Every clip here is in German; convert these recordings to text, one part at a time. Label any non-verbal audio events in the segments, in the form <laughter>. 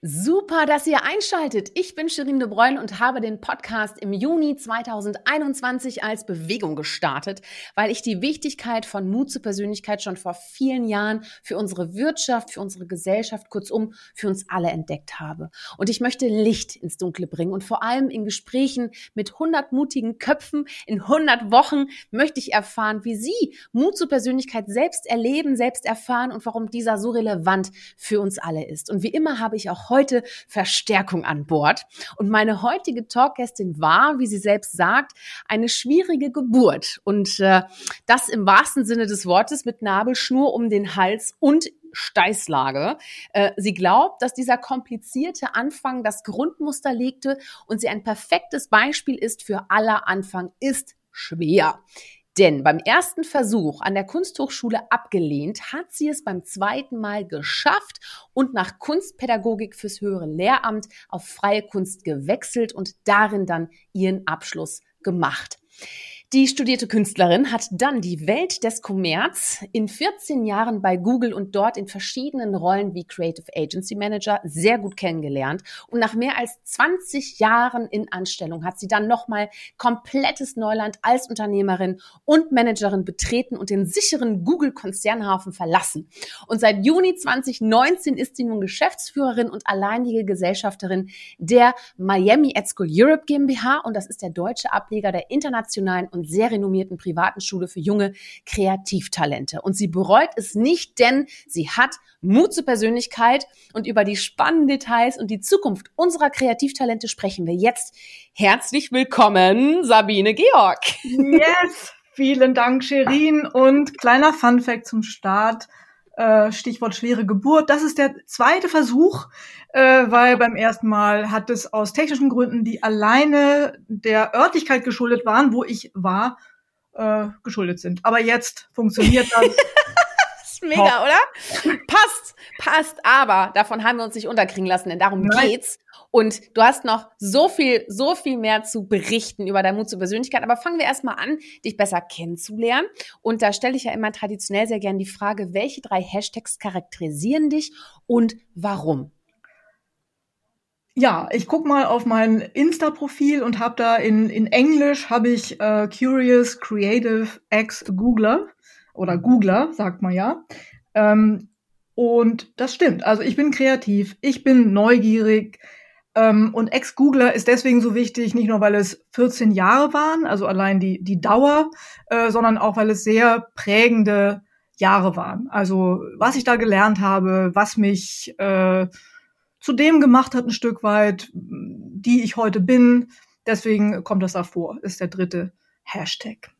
Super, dass ihr einschaltet. Ich bin Shirin de Bruyne und habe den Podcast im Juni 2021 als Bewegung gestartet, weil ich die Wichtigkeit von Mut zur Persönlichkeit schon vor vielen Jahren für unsere Wirtschaft, für unsere Gesellschaft, kurzum für uns alle entdeckt habe. Und ich möchte Licht ins Dunkle bringen und vor allem in Gesprächen mit 100 mutigen Köpfen in 100 Wochen möchte ich erfahren, wie Sie Mut zur Persönlichkeit selbst erleben, selbst erfahren und warum dieser so relevant für uns alle ist. Und wie immer habe ich auch heute Verstärkung an Bord. Und meine heutige Talkgästin war, wie sie selbst sagt, eine schwierige Geburt. Und äh, das im wahrsten Sinne des Wortes mit Nabelschnur um den Hals und Steißlage. Äh, sie glaubt, dass dieser komplizierte Anfang das Grundmuster legte und sie ein perfektes Beispiel ist für aller Anfang ist schwer. Denn beim ersten Versuch an der Kunsthochschule abgelehnt, hat sie es beim zweiten Mal geschafft und nach Kunstpädagogik fürs höhere Lehramt auf freie Kunst gewechselt und darin dann ihren Abschluss gemacht. Die studierte Künstlerin hat dann die Welt des Kommerz in 14 Jahren bei Google und dort in verschiedenen Rollen wie Creative Agency Manager sehr gut kennengelernt. Und nach mehr als 20 Jahren in Anstellung hat sie dann nochmal komplettes Neuland als Unternehmerin und Managerin betreten und den sicheren Google-Konzernhafen verlassen. Und seit Juni 2019 ist sie nun Geschäftsführerin und alleinige Gesellschafterin der Miami Ed School Europe GmbH. Und das ist der deutsche Ableger der internationalen und sehr renommierten privaten Schule für junge Kreativtalente. Und sie bereut es nicht, denn sie hat Mut zur Persönlichkeit und über die spannenden Details und die Zukunft unserer Kreativtalente sprechen wir jetzt. Herzlich willkommen, Sabine Georg. Yes, vielen Dank, Sherin. Und kleiner Funfact zum Start. Äh, Stichwort schwere Geburt. Das ist der zweite Versuch, äh, weil beim ersten Mal hat es aus technischen Gründen, die alleine der Örtlichkeit geschuldet waren, wo ich war, äh, geschuldet sind. Aber jetzt funktioniert das. <laughs> ist mega, oder? Passt, passt, aber davon haben wir uns nicht unterkriegen lassen, denn darum Nein. geht's. Und du hast noch so viel, so viel mehr zu berichten über dein Mut zur Persönlichkeit. Aber fangen wir erstmal an, dich besser kennenzulernen. Und da stelle ich ja immer traditionell sehr gern die Frage, welche drei Hashtags charakterisieren dich und warum? Ja, ich guck mal auf mein Insta-Profil und habe da in, in Englisch habe ich äh, Curious Creative Ex Googler oder Googler, sagt man ja. Ähm, und das stimmt. Also ich bin kreativ, ich bin neugierig. Ähm, und Ex-Googler ist deswegen so wichtig, nicht nur weil es 14 Jahre waren, also allein die, die Dauer, äh, sondern auch weil es sehr prägende Jahre waren. Also was ich da gelernt habe, was mich äh, zu dem gemacht hat, ein Stück weit, die ich heute bin. Deswegen kommt das da vor, ist der dritte Hashtag.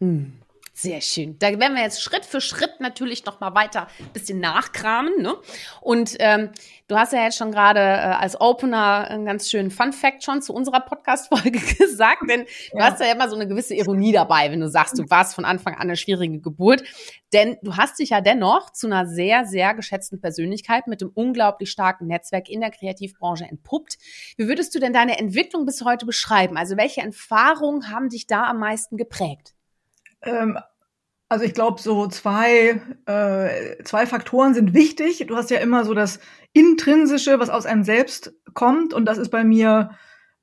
Hm. Sehr schön. Da werden wir jetzt Schritt für Schritt natürlich noch mal weiter ein bisschen nachkramen. Ne? Und ähm, du hast ja jetzt schon gerade äh, als Opener einen ganz schönen Fun Fact schon zu unserer Podcast-Folge <laughs> gesagt, denn ja. du hast ja immer so eine gewisse Ironie dabei, wenn du sagst, du warst von Anfang an eine schwierige Geburt. Denn du hast dich ja dennoch zu einer sehr, sehr geschätzten Persönlichkeit mit einem unglaublich starken Netzwerk in der Kreativbranche entpuppt. Wie würdest du denn deine Entwicklung bis heute beschreiben? Also welche Erfahrungen haben dich da am meisten geprägt? Ähm, also ich glaube, so zwei, äh, zwei Faktoren sind wichtig. Du hast ja immer so das Intrinsische, was aus einem selbst kommt. Und das ist bei mir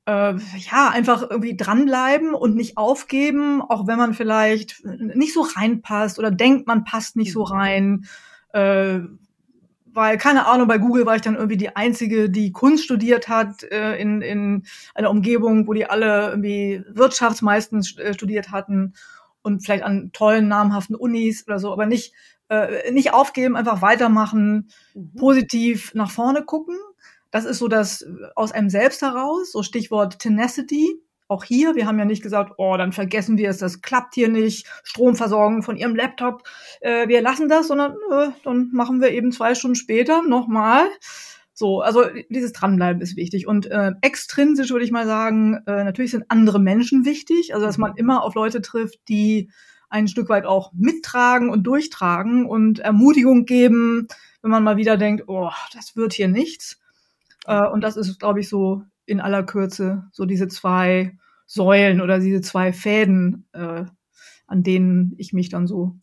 äh, ja einfach irgendwie dranbleiben und nicht aufgeben, auch wenn man vielleicht nicht so reinpasst oder denkt, man passt nicht so mhm. rein. Äh, weil, keine Ahnung, bei Google war ich dann irgendwie die Einzige, die Kunst studiert hat, äh, in, in einer Umgebung, wo die alle irgendwie Wirtschaftsmeistens äh, studiert hatten und vielleicht an tollen, namhaften Unis oder so, aber nicht, äh, nicht aufgeben, einfach weitermachen, mhm. positiv nach vorne gucken. Das ist so das äh, aus einem selbst heraus, so Stichwort Tenacity. Auch hier, wir haben ja nicht gesagt, oh, dann vergessen wir es, das klappt hier nicht, Stromversorgung von Ihrem Laptop, äh, wir lassen das, sondern äh, dann machen wir eben zwei Stunden später nochmal so, also dieses Dranbleiben ist wichtig. Und äh, extrinsisch würde ich mal sagen, äh, natürlich sind andere Menschen wichtig. Also dass man mhm. immer auf Leute trifft, die ein Stück weit auch mittragen und durchtragen und Ermutigung geben, wenn man mal wieder denkt, oh, das wird hier nichts. Äh, und das ist, glaube ich, so in aller Kürze so diese zwei Säulen oder diese zwei Fäden, äh, an denen ich mich dann so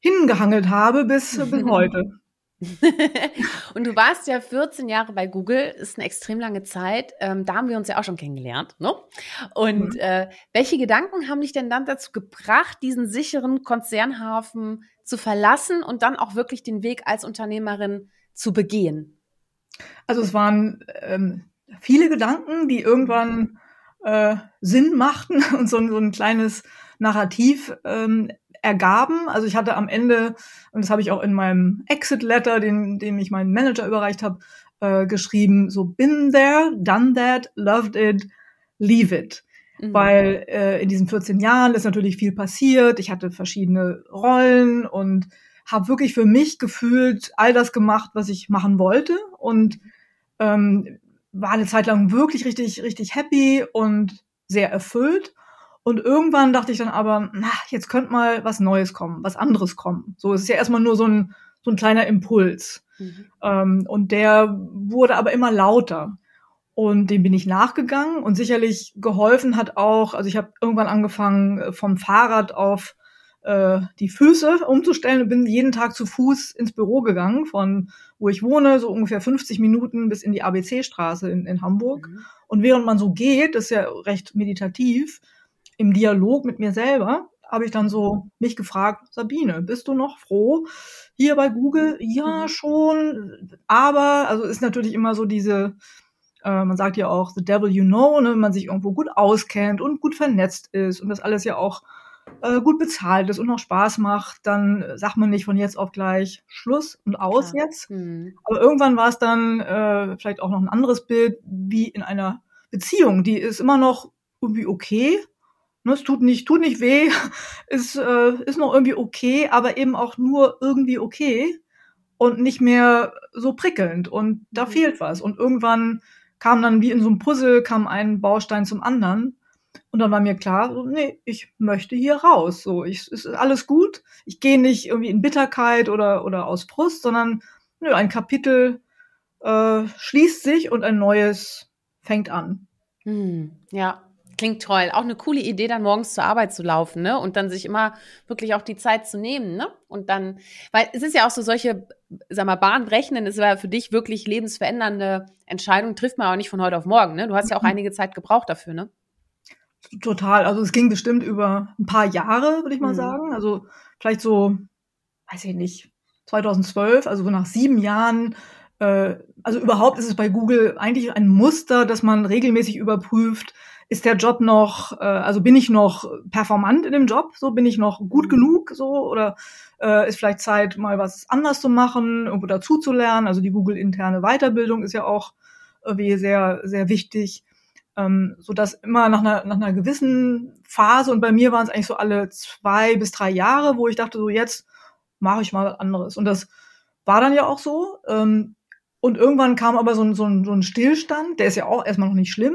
hingehangelt habe bis, bis <laughs> heute. <laughs> und du warst ja 14 Jahre bei Google, ist eine extrem lange Zeit. Ähm, da haben wir uns ja auch schon kennengelernt. Ne? Und mhm. äh, welche Gedanken haben dich denn dann dazu gebracht, diesen sicheren Konzernhafen zu verlassen und dann auch wirklich den Weg als Unternehmerin zu begehen? Also es waren ähm, viele Gedanken, die irgendwann äh, Sinn machten <laughs> und so, so ein kleines Narrativ ähm, ergaben. Also ich hatte am Ende, und das habe ich auch in meinem Exit-Letter, den, den ich meinem Manager überreicht habe, äh, geschrieben, so been there, done that, loved it, leave it. Mhm. Weil äh, in diesen 14 Jahren ist natürlich viel passiert. Ich hatte verschiedene Rollen und habe wirklich für mich gefühlt all das gemacht, was ich machen wollte. Und ähm, war eine Zeit lang wirklich richtig, richtig happy und sehr erfüllt. Und irgendwann dachte ich dann aber, na, jetzt könnte mal was Neues kommen, was anderes kommen. So, es ist ja erstmal nur so ein, so ein kleiner Impuls. Mhm. Ähm, und der wurde aber immer lauter. Und dem bin ich nachgegangen und sicherlich geholfen hat auch, also ich habe irgendwann angefangen, äh, vom Fahrrad auf äh, die Füße umzustellen und bin jeden Tag zu Fuß ins Büro gegangen, von wo ich wohne, so ungefähr 50 Minuten bis in die ABC-Straße in, in Hamburg. Mhm. Und während man so geht, das ist ja recht meditativ, im Dialog mit mir selber habe ich dann so mich gefragt, Sabine, bist du noch froh? Hier bei Google, ja mhm. schon, aber, also ist natürlich immer so diese, äh, man sagt ja auch, the devil you know, ne, wenn man sich irgendwo gut auskennt und gut vernetzt ist und das alles ja auch äh, gut bezahlt ist und noch Spaß macht, dann sagt man nicht von jetzt auf gleich Schluss und aus Klar. jetzt. Mhm. Aber irgendwann war es dann äh, vielleicht auch noch ein anderes Bild, wie in einer Beziehung. Die ist immer noch irgendwie okay, Ne, es tut nicht, tut nicht weh, <laughs> ist, äh, ist noch irgendwie okay, aber eben auch nur irgendwie okay und nicht mehr so prickelnd. Und da mhm. fehlt was. Und irgendwann kam dann wie in so einem Puzzle, kam ein Baustein zum anderen. Und dann war mir klar, so, nee, ich möchte hier raus. So, ich, es ist alles gut. Ich gehe nicht irgendwie in Bitterkeit oder, oder aus Frust, sondern nö, ein Kapitel äh, schließt sich und ein neues fängt an. Hm, ja, Klingt toll. Auch eine coole Idee, dann morgens zur Arbeit zu laufen, ne? Und dann sich immer wirklich auch die Zeit zu nehmen, ne? Und dann, weil es ist ja auch so solche, sag mal, bahnbrechenden, es war für dich wirklich lebensverändernde Entscheidungen, trifft man auch nicht von heute auf morgen, ne? Du hast ja auch mhm. einige Zeit gebraucht dafür, ne? Total. Also es ging bestimmt über ein paar Jahre, würde ich mal mhm. sagen. Also vielleicht so, weiß ich nicht, 2012, also so nach sieben Jahren äh, also überhaupt ist es bei Google eigentlich ein Muster, dass man regelmäßig überprüft, ist der Job noch, äh, also bin ich noch performant in dem Job, so bin ich noch gut mhm. genug, so oder äh, ist vielleicht Zeit, mal was anders zu machen, irgendwo dazu zu lernen. Also die Google interne Weiterbildung ist ja auch irgendwie sehr, sehr wichtig. Ähm, so dass immer nach einer, nach einer gewissen Phase und bei mir waren es eigentlich so alle zwei bis drei Jahre, wo ich dachte, so jetzt mache ich mal was anderes. Und das war dann ja auch so. Ähm, und irgendwann kam aber so ein, so, ein, so ein Stillstand, der ist ja auch erstmal noch nicht schlimm.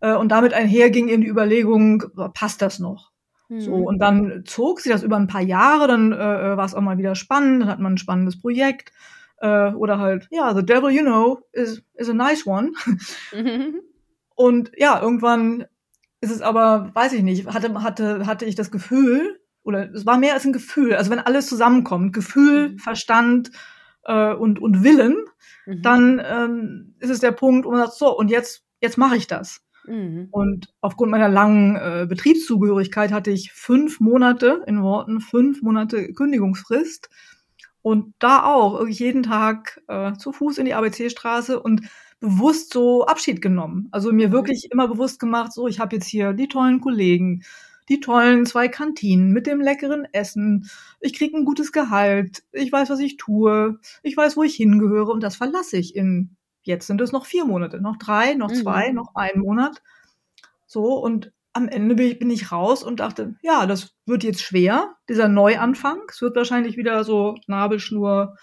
Äh, und damit einher ging eben die Überlegung, passt das noch? Mhm. So, und dann zog sich das über ein paar Jahre, dann äh, war es auch mal wieder spannend, dann hat man ein spannendes Projekt. Äh, oder halt, ja, The Devil You Know is, is a nice one. Mhm. <laughs> Und ja, irgendwann ist es aber, weiß ich nicht, hatte, hatte, hatte ich das Gefühl, oder es war mehr als ein Gefühl, also wenn alles zusammenkommt, Gefühl, mhm. Verstand äh, und, und Willen, mhm. dann ähm, ist es der Punkt, wo man sagt, so, und jetzt, jetzt mache ich das. Mhm. Und aufgrund meiner langen äh, Betriebszugehörigkeit hatte ich fünf Monate, in Worten, fünf Monate Kündigungsfrist. Und da auch jeden Tag äh, zu Fuß in die ABC-Straße und bewusst so Abschied genommen. Also mir mhm. wirklich immer bewusst gemacht, so ich habe jetzt hier die tollen Kollegen, die tollen zwei Kantinen mit dem leckeren Essen. Ich krieg ein gutes Gehalt. Ich weiß, was ich tue. Ich weiß, wo ich hingehöre und das verlasse ich in Jetzt sind es noch vier Monate, noch drei, noch zwei, mhm. noch ein Monat. So, und am Ende bin ich, bin ich raus und dachte, ja, das wird jetzt schwer, dieser Neuanfang. Es wird wahrscheinlich wieder so Nabelschnur,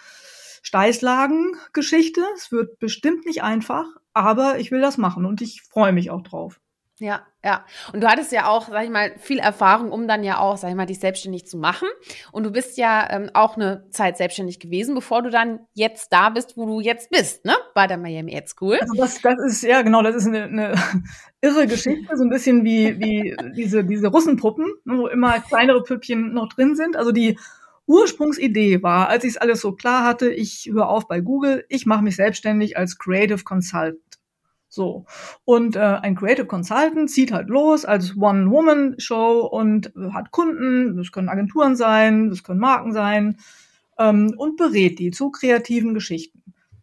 Steißlagen-Geschichte. Es wird bestimmt nicht einfach, aber ich will das machen und ich freue mich auch drauf. Ja, ja. Und du hattest ja auch, sag ich mal, viel Erfahrung, um dann ja auch, sag ich mal, dich selbstständig zu machen. Und du bist ja ähm, auch eine Zeit selbstständig gewesen, bevor du dann jetzt da bist, wo du jetzt bist, ne? Bei der Miami Ed School. Also das, das ist, ja genau, das ist eine, eine <laughs> irre Geschichte, so ein bisschen wie, wie diese, diese Russenpuppen, ne, wo immer kleinere Püppchen noch drin sind. Also die Ursprungsidee war, als ich es alles so klar hatte, ich höre auf bei Google, ich mache mich selbstständig als Creative Consultant. So. Und äh, ein Creative Consultant zieht halt los als One-Woman-Show und äh, hat Kunden, das können Agenturen sein, das können Marken sein, ähm, und berät die zu kreativen Geschichten.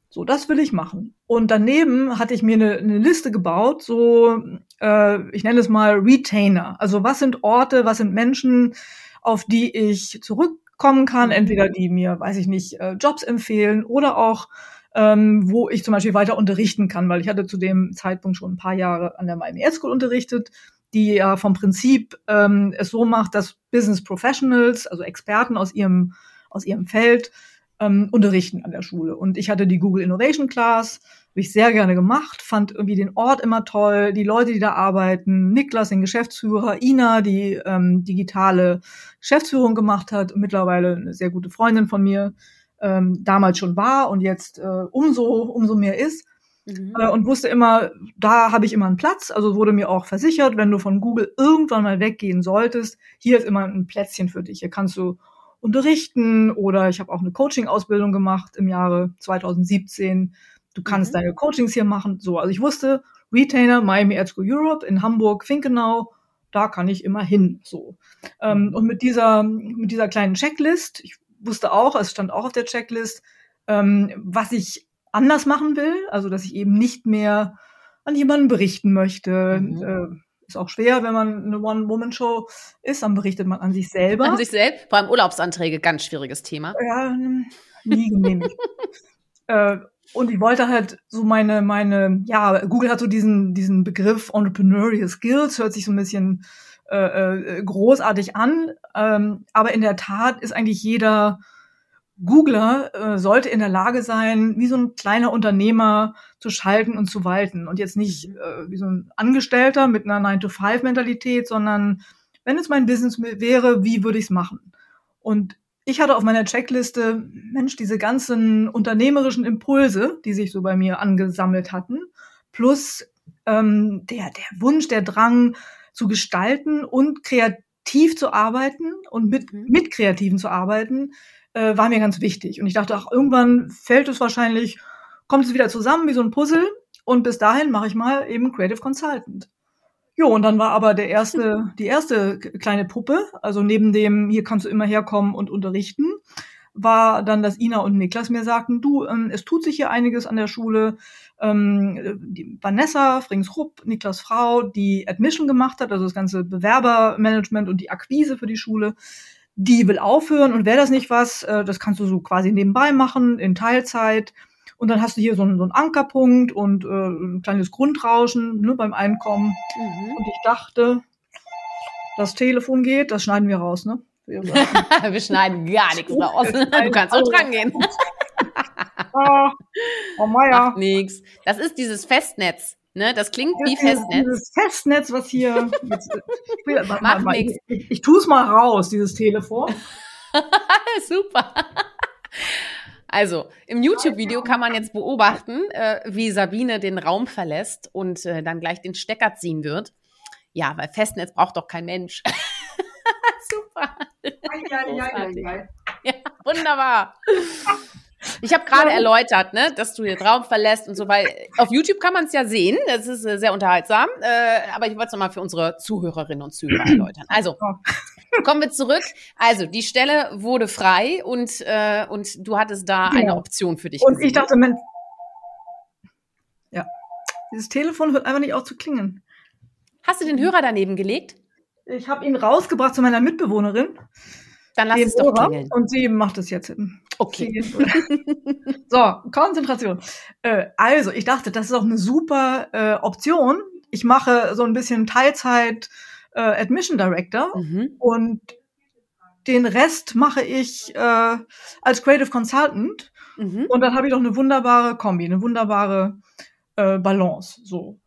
So, das will ich machen. Und daneben hatte ich mir eine, eine Liste gebaut, so, äh, ich nenne es mal Retainer. Also was sind Orte, was sind Menschen, auf die ich zurückkommen kann, entweder die mir, weiß ich nicht, äh, Jobs empfehlen oder auch ähm, wo ich zum Beispiel weiter unterrichten kann, weil ich hatte zu dem Zeitpunkt schon ein paar Jahre an der Ed School unterrichtet, die ja vom Prinzip ähm, es so macht, dass Business Professionals, also Experten aus ihrem aus ihrem Feld ähm, unterrichten an der Schule. Und ich hatte die Google Innovation Class, habe ich sehr gerne gemacht, fand irgendwie den Ort immer toll, die Leute, die da arbeiten, Niklas, den Geschäftsführer, Ina, die ähm, digitale Geschäftsführung gemacht hat, mittlerweile eine sehr gute Freundin von mir ähm, damals schon war und jetzt äh, umso, umso mehr ist. Mhm. Äh, und wusste immer, da habe ich immer einen Platz. Also wurde mir auch versichert, wenn du von Google irgendwann mal weggehen solltest, hier ist immer ein Plätzchen für dich. Hier kannst du unterrichten oder ich habe auch eine Coaching-Ausbildung gemacht im Jahre 2017. Du kannst mhm. deine Coachings hier machen. So, also ich wusste, Retainer, Miami Ed School Europe in Hamburg, Finkenau, da kann ich immer hin. So. Ähm, mhm. und mit dieser, mit dieser kleinen Checklist, ich wusste auch, es stand auch auf der Checklist, ähm, was ich anders machen will. Also, dass ich eben nicht mehr an jemanden berichten möchte. Mhm. Äh, ist auch schwer, wenn man eine One-Woman-Show ist, dann berichtet man an sich selber. An sich selbst? Vor allem Urlaubsanträge, ganz schwieriges Thema. Ja, nie genehmigt. <laughs> äh, und ich wollte halt so meine, meine, ja, Google hat so diesen, diesen Begriff Entrepreneurial Skills, hört sich so ein bisschen äh, äh, großartig an. Ähm, aber in der Tat ist eigentlich jeder Googler äh, sollte in der Lage sein, wie so ein kleiner Unternehmer zu schalten und zu walten. Und jetzt nicht äh, wie so ein Angestellter mit einer 9-to-5-Mentalität, sondern wenn es mein Business wäre, wie würde ich es machen? Und ich hatte auf meiner Checkliste, Mensch, diese ganzen unternehmerischen Impulse, die sich so bei mir angesammelt hatten, plus ähm, der, der Wunsch, der Drang, zu gestalten und kreativ zu arbeiten und mit, mhm. mit Kreativen zu arbeiten, äh, war mir ganz wichtig. Und ich dachte, ach, irgendwann fällt es wahrscheinlich, kommt es wieder zusammen wie so ein Puzzle. Und bis dahin mache ich mal eben Creative Consultant. Jo, und dann war aber der erste, <laughs> die erste kleine Puppe, also neben dem, hier kannst du immer herkommen und unterrichten, war dann, dass Ina und Niklas mir sagten, du, ähm, es tut sich hier einiges an der Schule. Ähm, die Vanessa Frings-Rupp, Niklas Frau, die Admission gemacht hat, also das ganze Bewerbermanagement und die Akquise für die Schule, die will aufhören und wäre das nicht was, äh, das kannst du so quasi nebenbei machen, in Teilzeit. Und dann hast du hier so einen, so einen Ankerpunkt und äh, ein kleines Grundrauschen ne, beim Einkommen. Mhm. Und ich dachte, das Telefon geht, das schneiden wir raus, ne? wir <laughs> schneiden gar nichts raus. Du kannst auch dran gehen. Oh, oh Meier. Macht nix. Das ist dieses Festnetz. Ne, das klingt wie Festnetz. Dieses Festnetz, was hier. <laughs> Jetzt, ich, Macht mal, ich, ich, ich tue es mal raus, dieses Telefon. <laughs> Super. Also, im YouTube-Video kann man jetzt beobachten, äh, wie Sabine den Raum verlässt und äh, dann gleich den Stecker ziehen wird. Ja, weil Festnetz braucht doch kein Mensch. <laughs> Super. Ja, wunderbar. Ich habe gerade erläutert, ne, dass du den Raum verlässt und so, weil auf YouTube kann man es ja sehen, das ist äh, sehr unterhaltsam, äh, aber ich wollte es nochmal für unsere Zuhörerinnen und Zuhörer <clears throat> erläutern. Also, kommen wir zurück. Also, die Stelle wurde frei und, äh, und du hattest da genau. eine Option für dich Und gesehen. ich dachte, Mensch, ja, dieses Telefon hört einfach nicht auf zu klingen. Hast du den Hörer daneben gelegt? Ich habe ihn rausgebracht zu meiner Mitbewohnerin. Dann lass es doch klingeln. Und sie macht es jetzt. Okay. <laughs> so, Konzentration. Äh, also, ich dachte, das ist auch eine super äh, Option. Ich mache so ein bisschen Teilzeit äh, Admission Director mhm. und den Rest mache ich äh, als Creative Consultant. Mhm. Und dann habe ich doch eine wunderbare Kombi, eine wunderbare äh, Balance. So.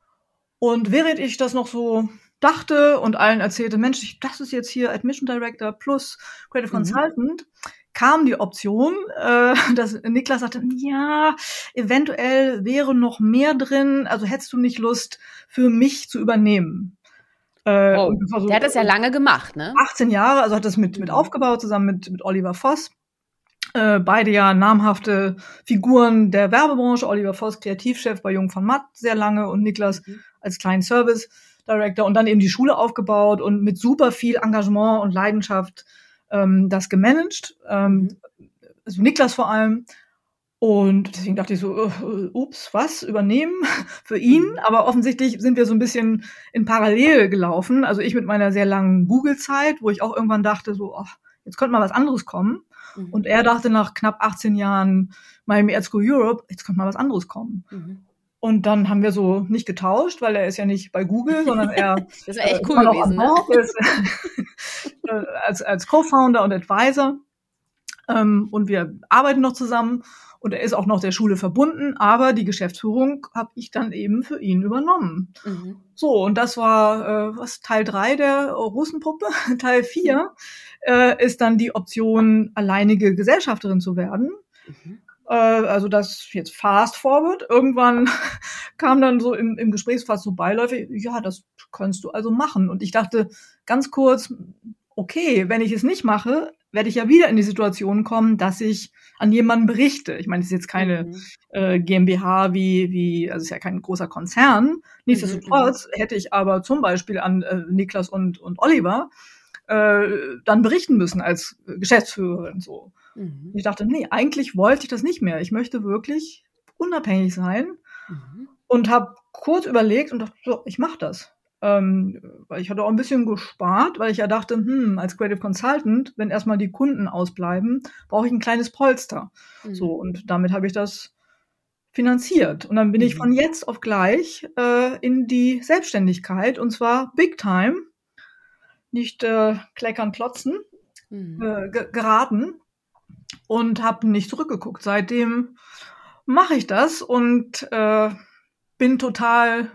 Und während ich das noch so dachte und allen erzählte, Mensch, ich, das ist jetzt hier Admission Director plus Creative mhm. Consultant, kam die Option, äh, <laughs> dass Niklas sagte, ja, eventuell wäre noch mehr drin, also hättest du nicht Lust, für mich zu übernehmen? Äh, oh, so, der hat das ja lange gemacht, ne? 18 Jahre, also hat das mit, mit mhm. aufgebaut, zusammen mit, mit Oliver Voss. Äh, beide ja namhafte Figuren der Werbebranche. Oliver Voss, Kreativchef bei Jung von Matt, sehr lange und Niklas mhm. als kleinen Service Director und dann eben die Schule aufgebaut und mit super viel Engagement und Leidenschaft ähm, das gemanagt. Ähm, mhm. also Niklas vor allem. Und deswegen dachte ich so, uh, ups, was, übernehmen <laughs> für ihn? Mhm. Aber offensichtlich sind wir so ein bisschen in Parallel gelaufen. Also ich mit meiner sehr langen Google-Zeit, wo ich auch irgendwann dachte, so, oh, jetzt könnte mal was anderes kommen. Mhm. Und er dachte nach knapp 18 Jahren Miami Ed School Europe, jetzt könnte mal was anderes kommen. Mhm. Und dann haben wir so nicht getauscht, weil er ist ja nicht bei Google, sondern er <laughs> das wäre echt äh, cool gewesen, ne? ist, <laughs> äh, als, als Co-Founder und Advisor. Ähm, und wir arbeiten noch zusammen und er ist auch noch der Schule verbunden, aber die Geschäftsführung habe ich dann eben für ihn übernommen. Mhm. So, und das war äh, was Teil drei der Russenpuppe. <laughs> Teil vier äh, ist dann die Option, alleinige Gesellschafterin zu werden. Mhm. Äh, also das jetzt fast forward. Irgendwann <laughs> kam dann so im, im Gesprächsfass so beiläufig, ja, das kannst du also machen. Und ich dachte ganz kurz, okay, wenn ich es nicht mache, werde ich ja wieder in die Situation kommen, dass ich an jemanden berichte. Ich meine, es ist jetzt keine mhm. äh, GmbH wie, wie, also es ist ja kein großer Konzern. Nichtsdestotrotz mhm. hätte ich aber zum Beispiel an äh, Niklas und, und Oliver äh, dann berichten müssen als Geschäftsführerin so. Mhm. Ich dachte, nee, eigentlich wollte ich das nicht mehr. Ich möchte wirklich unabhängig sein mhm. und habe kurz überlegt und dachte, so, ich mache das. Ähm, weil ich hatte auch ein bisschen gespart, weil ich ja dachte, hm, als Creative Consultant, wenn erstmal die Kunden ausbleiben, brauche ich ein kleines Polster. Mhm. So, und damit habe ich das finanziert. Und dann bin ich mhm. von jetzt auf gleich äh, in die Selbstständigkeit und zwar Big Time, nicht äh, kleckern, klotzen, mhm. äh, geraten und habe nicht zurückgeguckt. Seitdem mache ich das und äh, bin total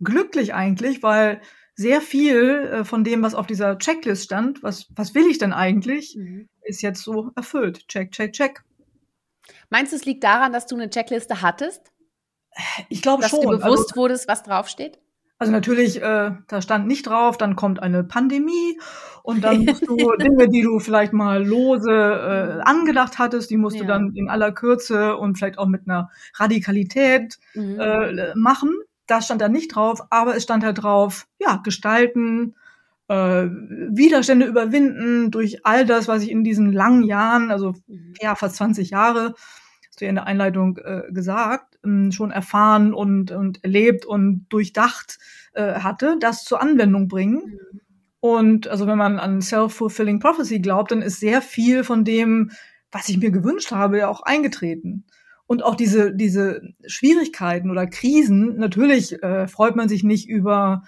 glücklich eigentlich, weil sehr viel äh, von dem, was auf dieser Checklist stand, was, was will ich denn eigentlich, mhm. ist jetzt so erfüllt. Check, check, check. Meinst du, es liegt daran, dass du eine Checkliste hattest? Ich glaube schon. Dass du bewusst also, wurdest, was draufsteht? Also natürlich, äh, da stand nicht drauf, dann kommt eine Pandemie und dann musst du <laughs> Dinge, die du vielleicht mal lose äh, angedacht hattest, die musst ja. du dann in aller Kürze und vielleicht auch mit einer Radikalität mhm. äh, machen. Das stand da nicht drauf, aber es stand da drauf, ja, gestalten, äh, Widerstände überwinden durch all das, was ich in diesen langen Jahren, also mhm. ja, fast 20 Jahre, hast du ja in der Einleitung äh, gesagt, ähm, schon erfahren und, und erlebt und durchdacht äh, hatte, das zur Anwendung bringen. Mhm. Und also wenn man an Self-Fulfilling Prophecy glaubt, dann ist sehr viel von dem, was ich mir gewünscht habe, ja auch eingetreten. Und auch diese, diese Schwierigkeiten oder Krisen, natürlich äh, freut man sich nicht über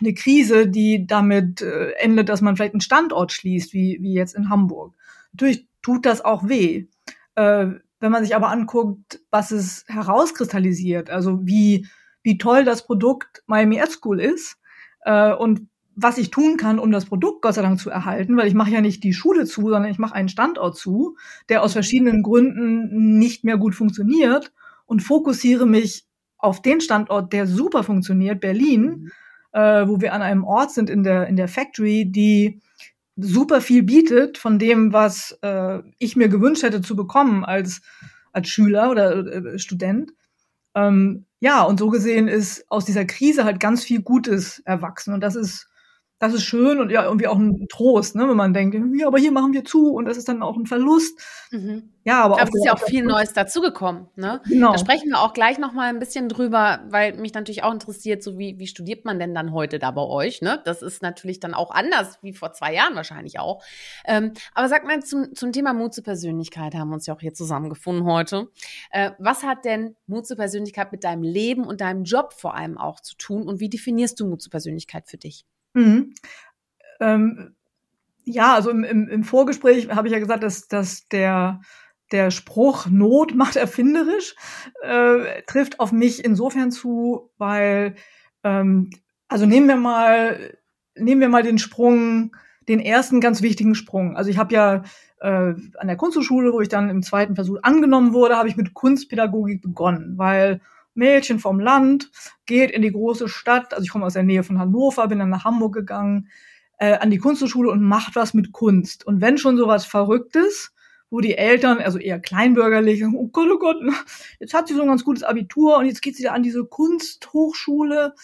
eine Krise, die damit äh, endet, dass man vielleicht einen Standort schließt, wie, wie jetzt in Hamburg. Natürlich tut das auch weh. Äh, wenn man sich aber anguckt, was es herauskristallisiert, also wie, wie toll das Produkt Miami Ed School ist äh, und was ich tun kann, um das Produkt Gott sei Dank zu erhalten, weil ich mache ja nicht die Schule zu, sondern ich mache einen Standort zu, der aus verschiedenen Gründen nicht mehr gut funktioniert und fokussiere mich auf den Standort, der super funktioniert, Berlin, mhm. äh, wo wir an einem Ort sind in der in der Factory, die super viel bietet von dem, was äh, ich mir gewünscht hätte zu bekommen als als Schüler oder äh, Student. Ähm, ja, und so gesehen ist aus dieser Krise halt ganz viel Gutes erwachsen und das ist das ist schön und ja, irgendwie auch ein Trost, ne, wenn man denkt, ja, aber hier machen wir zu und das ist dann auch ein Verlust. Mhm. Ja, aber, aber es ist ja auch viel Neues dazugekommen. Ne? Genau. Da sprechen wir auch gleich noch mal ein bisschen drüber, weil mich natürlich auch interessiert, so wie, wie studiert man denn dann heute da bei euch? Ne? Das ist natürlich dann auch anders wie vor zwei Jahren wahrscheinlich auch. Ähm, aber sag mal zum, zum Thema Mut zur Persönlichkeit haben wir uns ja auch hier zusammengefunden heute. Äh, was hat denn Mut zur Persönlichkeit mit deinem Leben und deinem Job vor allem auch zu tun und wie definierst du Mut zur Persönlichkeit für dich? Mhm. Ähm, ja, also im, im, im Vorgespräch habe ich ja gesagt, dass, dass der, der Spruch Not macht erfinderisch äh, trifft auf mich insofern zu, weil Ähm, also nehmen wir mal, nehmen wir mal den Sprung, den ersten ganz wichtigen Sprung. Also ich habe ja äh, an der Kunsthochschule, wo ich dann im zweiten Versuch angenommen wurde, habe ich mit Kunstpädagogik begonnen, weil Mädchen vom Land geht in die große Stadt, also ich komme aus der Nähe von Hannover, bin dann nach Hamburg gegangen, äh, an die Kunsthochschule und macht was mit Kunst. Und wenn schon sowas Verrücktes, wo die Eltern, also eher kleinbürgerlich, oh Gott, oh Gott, jetzt hat sie so ein ganz gutes Abitur und jetzt geht sie da an diese Kunsthochschule,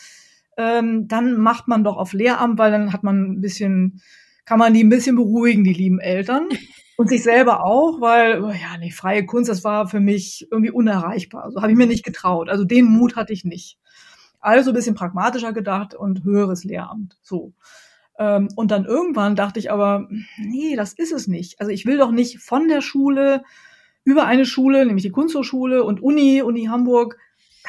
ähm, dann macht man doch auf Lehramt, weil dann hat man ein bisschen, kann man die ein bisschen beruhigen, die lieben Eltern. Und sich selber auch, weil, oh ja, nee, freie Kunst, das war für mich irgendwie unerreichbar. Also habe ich mir nicht getraut. Also den Mut hatte ich nicht. Also ein bisschen pragmatischer gedacht und höheres Lehramt. So. Ähm, und dann irgendwann dachte ich aber, nee, das ist es nicht. Also ich will doch nicht von der Schule über eine Schule, nämlich die Kunsthochschule und Uni, Uni Hamburg,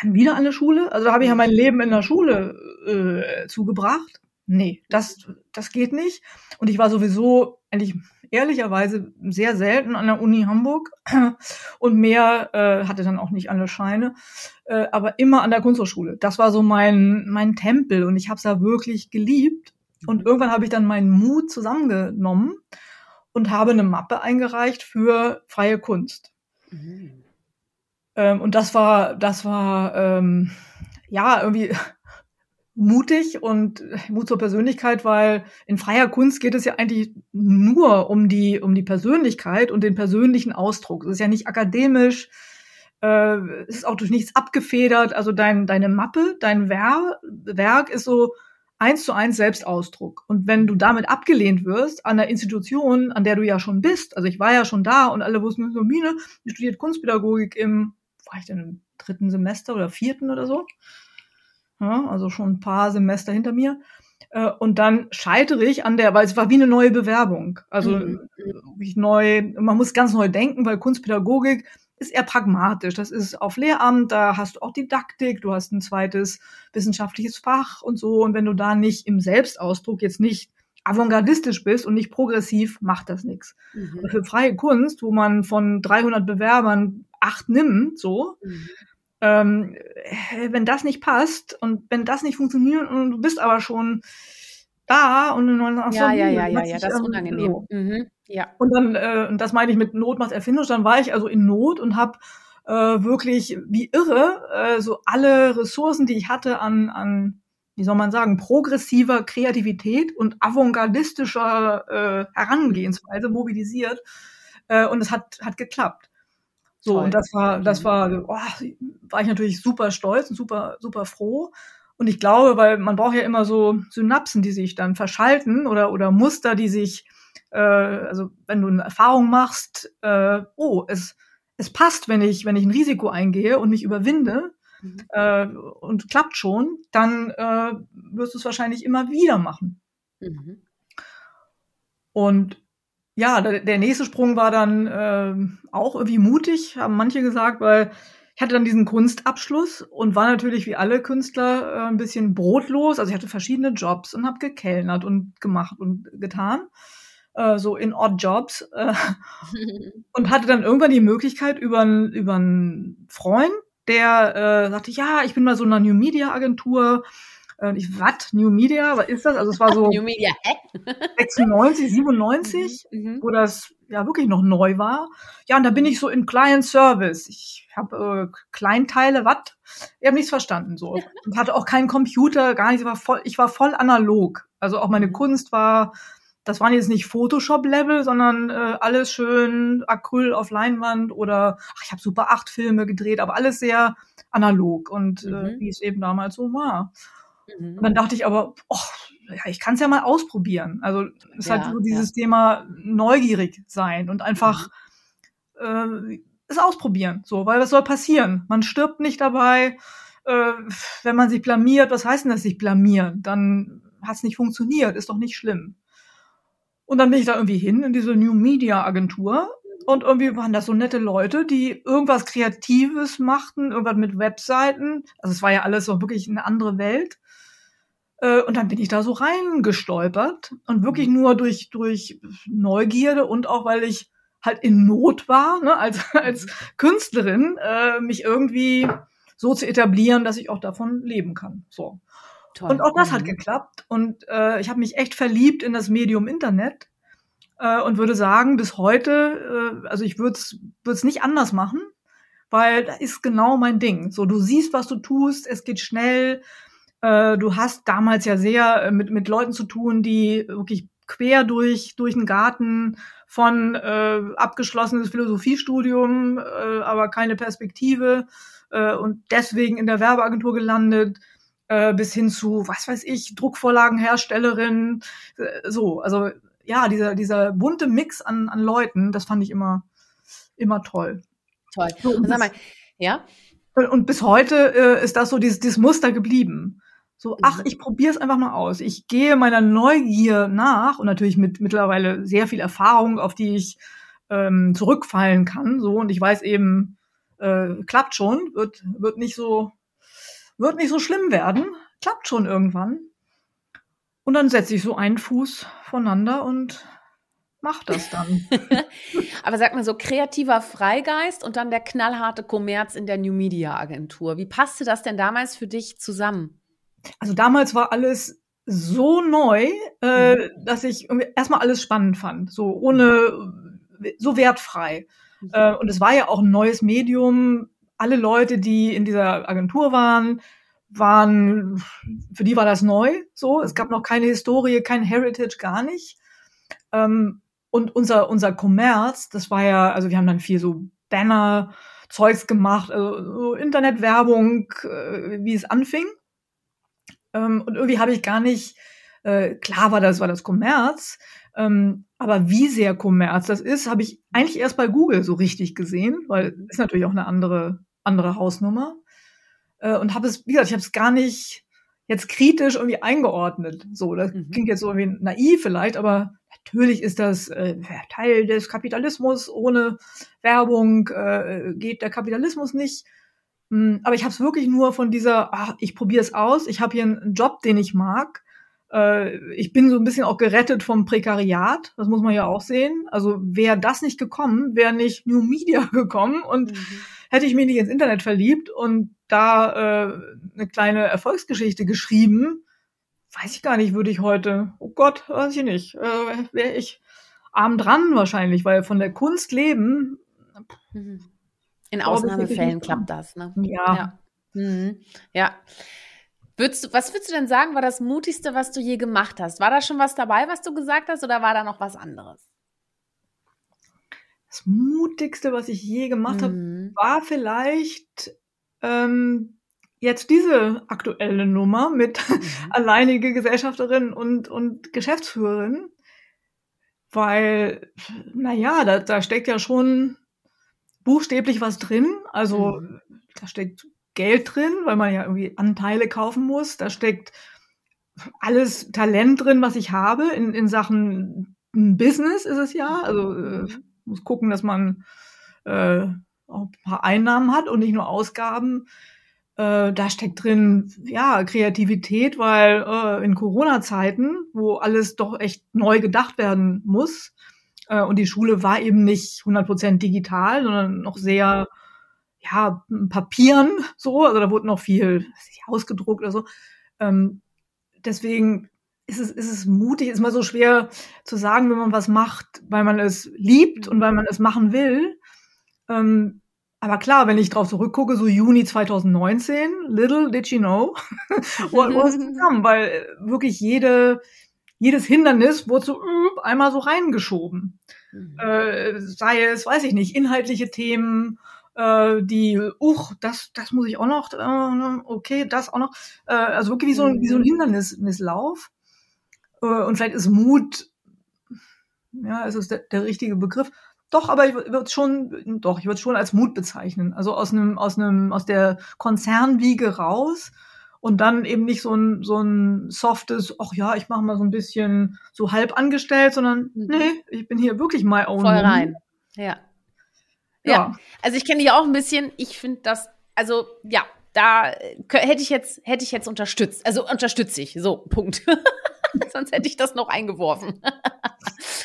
dann wieder eine Schule. Also da habe ich ja mein Leben in der Schule äh, zugebracht. Nee, das, das geht nicht. Und ich war sowieso eigentlich ehrlicherweise sehr selten an der Uni Hamburg <clears throat> und mehr äh, hatte dann auch nicht alle Scheine, äh, aber immer an der Kunsthochschule. Das war so mein, mein Tempel und ich habe es da wirklich geliebt. Und mhm. irgendwann habe ich dann meinen Mut zusammengenommen und habe eine Mappe eingereicht für freie Kunst. Mhm. Ähm, und das war, das war ähm, ja irgendwie mutig und Mut zur Persönlichkeit, weil in freier Kunst geht es ja eigentlich nur um die, um die Persönlichkeit und den persönlichen Ausdruck. Es ist ja nicht akademisch, äh, es ist auch durch nichts abgefedert. Also dein, deine Mappe, dein Wer Werk ist so eins zu eins Selbstausdruck. Und wenn du damit abgelehnt wirst an der Institution, an der du ja schon bist, also ich war ja schon da und alle wussten, so Mine, die studiert Kunstpädagogik im, war ich denn im dritten Semester oder vierten oder so? Ja, also schon ein paar Semester hinter mir. Äh, und dann scheitere ich an der, weil es war wie eine neue Bewerbung. Also mhm. ich neu, man muss ganz neu denken, weil Kunstpädagogik ist eher pragmatisch. Das ist auf Lehramt, da hast du auch Didaktik, du hast ein zweites wissenschaftliches Fach und so. Und wenn du da nicht im Selbstausdruck jetzt nicht avantgardistisch bist und nicht progressiv, macht das nichts. Mhm. Für freie Kunst, wo man von 300 Bewerbern acht nimmt, so, mhm ähm, wenn das nicht passt und wenn das nicht funktioniert und du bist aber schon da und dann ach ja, ja, ja, ja, ja, das ist unangenehm. So. Mhm, ja. Und dann, äh, und das meine ich mit Not macht erfinderisch, dann war ich also in Not und habe äh, wirklich wie irre äh, so alle Ressourcen, die ich hatte an, an wie soll man sagen, progressiver Kreativität und avantgardistischer äh, Herangehensweise mobilisiert. Äh, und es hat, hat geklappt. So, Toll. und das war, das mhm. war, oh, war ich natürlich super stolz und super, super froh. Und ich glaube, weil man braucht ja immer so Synapsen, die sich dann verschalten oder, oder Muster, die sich, äh, also wenn du eine Erfahrung machst, äh, oh, es, es passt, wenn ich, wenn ich ein Risiko eingehe und mich überwinde, mhm. äh, und klappt schon, dann äh, wirst du es wahrscheinlich immer wieder machen. Mhm. Und ja, der, nächste Sprung war dann äh, auch irgendwie mutig, haben manche gesagt, weil ich hatte dann diesen Kunstabschluss und war natürlich wie alle Künstler äh, ein bisschen brotlos. Also ich hatte verschiedene Jobs und habe gekellnert und gemacht und getan, äh, so in Odd Jobs äh, <laughs> und hatte dann irgendwann die Möglichkeit über, über einen Freund, der äh, sagte, ja, ich bin mal so einer New Media Agentur äh, ich, was? New Media? Was ist das? Also es war so <laughs> New Media, hä? <laughs> 96, 97, mhm, mhm, wo das ja wirklich noch neu war. Ja, und da bin ich so in Client Service. Ich habe äh, Kleinteile, was? Ich habe nichts verstanden so. <laughs> Und hatte auch keinen Computer, gar nichts. Ich war voll, ich war voll analog. Also auch meine mhm. Kunst war, das waren jetzt nicht Photoshop-Level, sondern äh, alles schön Acryl auf Leinwand oder ach, ich habe Super 8 Filme gedreht, aber alles sehr analog und äh, mhm. äh, wie es eben damals so war. Mhm. Und dann dachte ich aber, oh, ja, ich kann es ja mal ausprobieren. Also es ist halt ja, halt so dieses ja. Thema neugierig sein und einfach mhm. äh, es ausprobieren. So, weil was soll passieren? Man stirbt nicht dabei. Äh, wenn man sich blamiert, was heißt denn das sich blamieren? Dann hat es nicht funktioniert, ist doch nicht schlimm. Und dann bin ich da irgendwie hin in diese New Media Agentur und irgendwie waren das so nette Leute, die irgendwas Kreatives machten, irgendwas mit Webseiten. Also es war ja alles so wirklich eine andere Welt. Äh, und dann bin ich da so reingestolpert und wirklich mhm. nur durch, durch Neugierde und auch weil ich halt in Not war, ne, als, <laughs> als mhm. Künstlerin, äh, mich irgendwie so zu etablieren, dass ich auch davon leben kann. So. Toll. Und auch das mhm. hat geklappt. Und äh, ich habe mich echt verliebt in das Medium Internet äh, und würde sagen, bis heute, äh, also ich würde es nicht anders machen, weil da ist genau mein Ding. So, du siehst, was du tust, es geht schnell. Äh, du hast damals ja sehr äh, mit, mit Leuten zu tun, die wirklich quer durch, durch den Garten von äh, abgeschlossenes Philosophiestudium, äh, aber keine Perspektive äh, und deswegen in der Werbeagentur gelandet, äh, bis hin zu, was weiß ich, Druckvorlagenherstellerin, äh, so, also ja, dieser, dieser bunte Mix an, an Leuten, das fand ich immer, immer toll. Toll. So, und sag mal, ja? Und bis heute äh, ist das so dieses, dieses Muster geblieben. So, ach, mhm. ich probiere es einfach mal aus. Ich gehe meiner Neugier nach und natürlich mit mittlerweile sehr viel Erfahrung, auf die ich ähm, zurückfallen kann. So, und ich weiß eben, äh, klappt schon, wird, wird nicht so, wird nicht so schlimm werden, klappt schon irgendwann. Und dann setze ich so einen Fuß voneinander und mach das dann. <laughs> Aber sag mal so, kreativer Freigeist und dann der knallharte Kommerz in der New Media Agentur. Wie passte das denn damals für dich zusammen? Also damals war alles so neu, äh, mhm. dass ich erstmal alles spannend fand, so ohne, so wertfrei. Mhm. Äh, und es war ja auch ein neues Medium. Alle Leute, die in dieser Agentur waren, waren, für die war das neu, so. Es gab noch keine Historie, kein Heritage, gar nicht. Ähm, und unser, unser Kommerz, das war ja, also wir haben dann viel so Banner, Zeugs gemacht, also so Internetwerbung, äh, wie es anfing. Ähm, und irgendwie habe ich gar nicht, äh, klar war das, war das Kommerz, ähm, aber wie sehr Kommerz das ist, habe ich eigentlich erst bei Google so richtig gesehen, weil ist natürlich auch eine andere, andere Hausnummer. Äh, und habe es, wie gesagt, ich habe es gar nicht jetzt kritisch irgendwie eingeordnet. So, das mhm. klingt jetzt so irgendwie naiv vielleicht, aber natürlich ist das äh, Teil des Kapitalismus. Ohne Werbung äh, geht der Kapitalismus nicht. Mhm, aber ich habe es wirklich nur von dieser, ach, ich probiere es aus, ich habe hier einen Job, den ich mag. Äh, ich bin so ein bisschen auch gerettet vom Prekariat, das muss man ja auch sehen. Also wäre das nicht gekommen, wäre nicht New Media <laughs> gekommen und mhm. hätte ich mich nicht ins Internet verliebt und da äh, eine kleine Erfolgsgeschichte geschrieben, weiß ich gar nicht, würde ich heute, oh Gott, weiß ich nicht, äh, wäre ich arm dran wahrscheinlich, weil von der Kunst leben. Mhm. In Ausnahmefällen klappt das, ne? Ja. Ja. Mhm. ja. Würdest du, was würdest du denn sagen, war das Mutigste, was du je gemacht hast? War da schon was dabei, was du gesagt hast, oder war da noch was anderes? Das Mutigste, was ich je gemacht mhm. habe, war vielleicht ähm, jetzt diese aktuelle Nummer mit mhm. <laughs> alleinige Gesellschafterin und, und Geschäftsführerin. Weil, naja, da, da steckt ja schon buchstäblich was drin. Also mhm. da steckt Geld drin, weil man ja irgendwie Anteile kaufen muss. Da steckt alles Talent drin, was ich habe in, in Sachen Business ist es ja. Also äh, mhm. muss gucken, dass man äh, auch ein paar Einnahmen hat und nicht nur Ausgaben. Äh, da steckt drin, ja, Kreativität, weil äh, in Corona-Zeiten, wo alles doch echt neu gedacht werden muss, äh, und die Schule war eben nicht 100% digital, sondern noch sehr, ja, Papieren, so, also da wurde noch viel ausgedruckt oder so. Ähm, deswegen ist es, ist es mutig, ist mal so schwer zu sagen, wenn man was macht, weil man es liebt und weil man es machen will. Ähm, aber klar, wenn ich drauf zurückgucke, so Juni 2019, little did you know, <laughs> was zusammen, weil wirklich jede, jedes Hindernis wurde so uh, einmal so reingeschoben. Mhm. Äh, sei es, weiß ich nicht, inhaltliche Themen, äh, die, uch, das, das muss ich auch noch, äh, okay, das auch noch. Äh, also wirklich wie so, mhm. wie so ein mhm. Hindernislauf. Äh, und vielleicht ist Mut, ja, es ist der, der richtige Begriff. Doch, aber ich würde schon, doch, ich würde schon als Mut bezeichnen. Also aus einem, aus einem, aus der Konzernwiege raus und dann eben nicht so ein, so ein softes, ach ja, ich mache mal so ein bisschen so halb angestellt, sondern mhm. nee, ich bin hier wirklich my own. Voll rein. Ja. Ja. ja. Also ich kenne dich auch ein bisschen. Ich finde das, also ja, da hätte ich jetzt, hätte ich jetzt unterstützt. Also unterstütze ich. So, Punkt. <laughs> Sonst hätte ich das noch eingeworfen.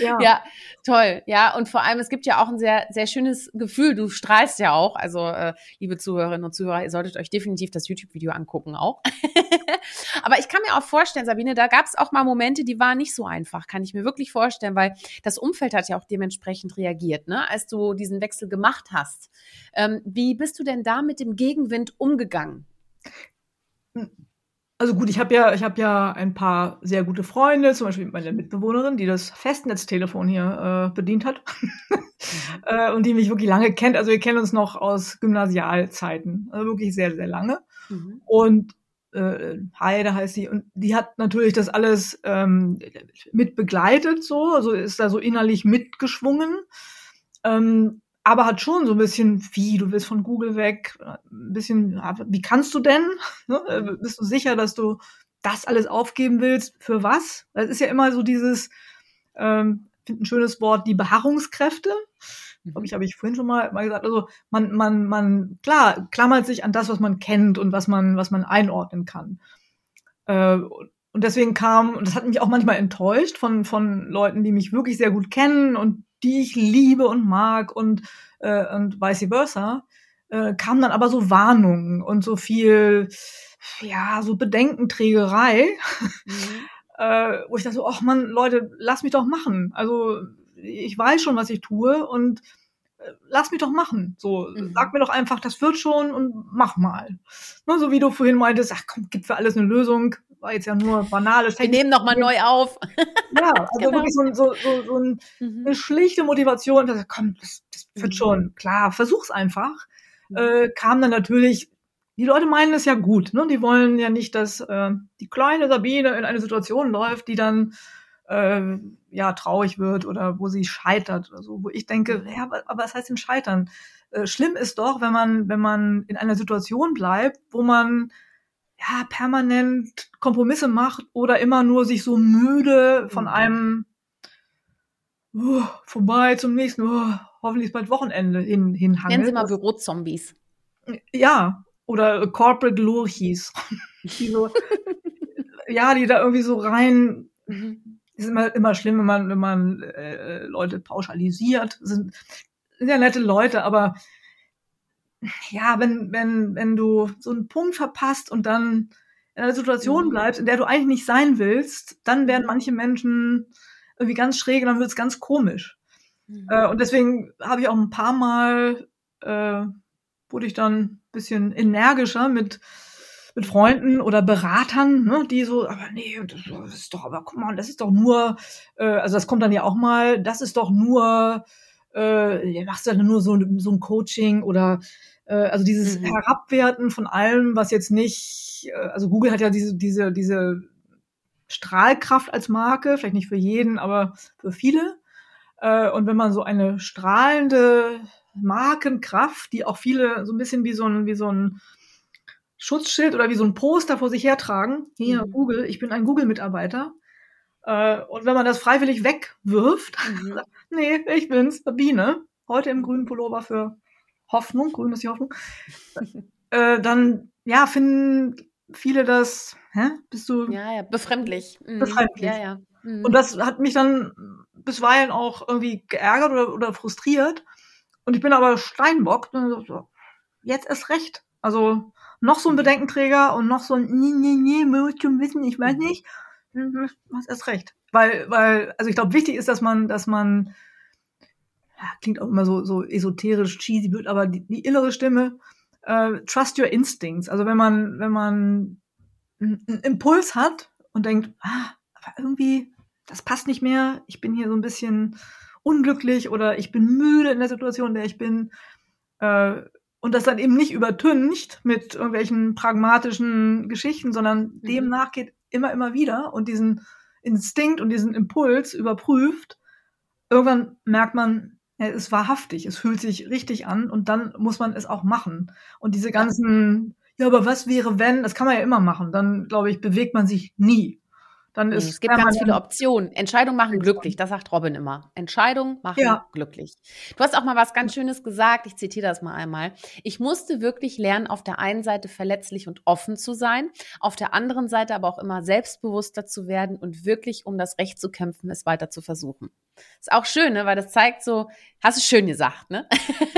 Ja. ja. toll. Ja, und vor allem, es gibt ja auch ein sehr, sehr schönes Gefühl. Du strahlst ja auch. Also, äh, liebe Zuhörerinnen und Zuhörer, ihr solltet euch definitiv das YouTube-Video angucken auch. <laughs> Aber ich kann mir auch vorstellen, Sabine, da gab es auch mal Momente, die waren nicht so einfach, kann ich mir wirklich vorstellen, weil das Umfeld hat ja auch dementsprechend reagiert, ne, als du diesen Wechsel gemacht hast. Ähm, wie bist du denn da mit dem Gegenwind umgegangen? Also gut, ich habe ja, ich habe ja ein paar sehr gute Freunde, zum Beispiel meine Mitbewohnerin, die das Festnetztelefon hier äh, bedient hat mhm. <laughs> äh, und die mich wirklich lange kennt. Also wir kennen uns noch aus Gymnasialzeiten, also wirklich sehr, sehr lange. Mhm. Und äh, Heide heißt sie, und die hat natürlich das alles ähm, mit begleitet, so, also ist da so innerlich mitgeschwungen. Ähm, aber hat schon so ein bisschen, wie, du willst von Google weg, ein bisschen, wie kannst du denn? <laughs> Ne? Äh, bist du sicher, dass du das alles aufgeben willst? Für was? Das ist ja immer so dieses, ähm, finde ein schönes Wort, die Beharrungskräfte. Glaube ich, mhm. habe ich vorhin schon mal, mal gesagt. Also man, man, man, klar, klammert sich an das, was man kennt und was man, was man einordnen kann. Äh, und deswegen kam, und das hat mich auch manchmal enttäuscht von, von Leuten, die mich wirklich sehr gut kennen und die ich liebe und mag und, äh, und vice versa, äh, kamen dann aber so Warnungen und so viel, ja, so Bedenkenträgerei, mhm. <laughs> äh, wo ich dachte so, ach man, Leute, lass mich doch machen. Also ich weiß schon, was ich tue und äh, lass mich doch machen. So, mhm. sag mir doch einfach, das wird schon und mach mal. Nur so wie du vorhin meintest, ach komm, gibt für alles eine Lösung war jetzt ja nur banales Wir nehmen nochmal neu auf. Ja, also <laughs> genau. wirklich so, so, so, so ein, mhm. eine schlichte Motivation, dass, komm, das, das wird mhm. schon, klar, versuch's einfach. Mhm. Äh, kam dann natürlich, die Leute meinen es ja gut, ne? Die wollen ja nicht, dass äh, die kleine Sabine in eine Situation läuft, die dann äh, ja traurig wird oder wo sie scheitert oder so, wo ich denke, mhm. ja, aber, aber was heißt denn scheitern? Äh, schlimm ist doch, wenn man, wenn man in einer Situation bleibt, wo man ja, permanent Kompromisse macht oder immer nur sich so müde von mhm. einem uh, vorbei zum nächsten, uh, hoffentlich ist bald Wochenende hin, hinhangelt. Nennen Sie mal Bürozombies. Ja, oder Corporate Lurchis. <laughs> die so, ja, die da irgendwie so rein, mhm. ist immer, immer schlimm, wenn man, wenn man äh, Leute pauschalisiert. Sind, sind ja nette Leute, aber ja, wenn, wenn, wenn du so einen Punkt verpasst und dann in einer Situation mhm. bleibst, in der du eigentlich nicht sein willst, dann werden manche Menschen irgendwie ganz schräg und dann wird es ganz komisch. Mhm. Äh, und deswegen habe ich auch ein paar Mal, äh, wurde ich dann ein bisschen energischer mit, mit Freunden oder Beratern, ne, die so, aber nee, das ist doch, aber guck mal, das ist doch nur, äh, also das kommt dann ja auch mal, das ist doch nur, äh, machst du dann nur so, so ein Coaching oder also dieses mhm. Herabwerten von allem, was jetzt nicht, äh, also Google hat ja diese, diese, diese Strahlkraft als Marke, vielleicht nicht für jeden, aber für viele. Äh, und wenn man so eine strahlende Markenkraft, die auch viele so ein bisschen wie so ein, wie so ein Schutzschild oder wie so ein Poster vor sich hertragen, hier mhm. Google, ich bin ein Google-Mitarbeiter. und wenn man das freiwillig wegwirft, mhm. <laughs> nee, ich bin's, Biene, heute im grünen Pullover für Hoffnung, grün ist die Hoffnung, äh, dann ja, finden viele das, hä? Bist du? Ja, ja, befremdlich. Mhm. Befremdlich. Ja, ja. Mhm. Und das hat mich dann bisweilen auch irgendwie geärgert oder, oder frustriert. Und ich bin aber Steinbock, jetzt erst recht. Also noch so ein Bedenkenträger und noch so ein nee, nee, nee, muss schon wissen, ich weiß nicht. Was erst recht. Weil, weil, also ich glaube, wichtig ist, dass man, dass man ja, klingt auch immer so, so esoterisch, cheesy, blöd, aber die, die innere Stimme, äh, trust your instincts. Also wenn man, wenn man einen Impuls hat und denkt, ah, aber irgendwie, das passt nicht mehr, ich bin hier so ein bisschen unglücklich oder ich bin müde in der Situation, in der ich bin, äh, und das dann eben nicht übertüncht mit irgendwelchen pragmatischen Geschichten, sondern mhm. dem nachgeht immer, immer wieder und diesen Instinkt und diesen Impuls überprüft, irgendwann merkt man, ja, es ist wahrhaftig, es fühlt sich richtig an und dann muss man es auch machen. Und diese ganzen, ja, aber was wäre, wenn, das kann man ja immer machen, dann glaube ich, bewegt man sich nie. Dann ist es gibt ganz viele Optionen. Entscheidungen machen glücklich, das sagt Robin immer. Entscheidungen machen ja. glücklich. Du hast auch mal was ganz Schönes gesagt, ich zitiere das mal einmal. Ich musste wirklich lernen, auf der einen Seite verletzlich und offen zu sein, auf der anderen Seite aber auch immer selbstbewusster zu werden und wirklich um das Recht zu kämpfen, es weiter zu versuchen. Ist auch schön, ne? weil das zeigt so, hast du schön gesagt, ne?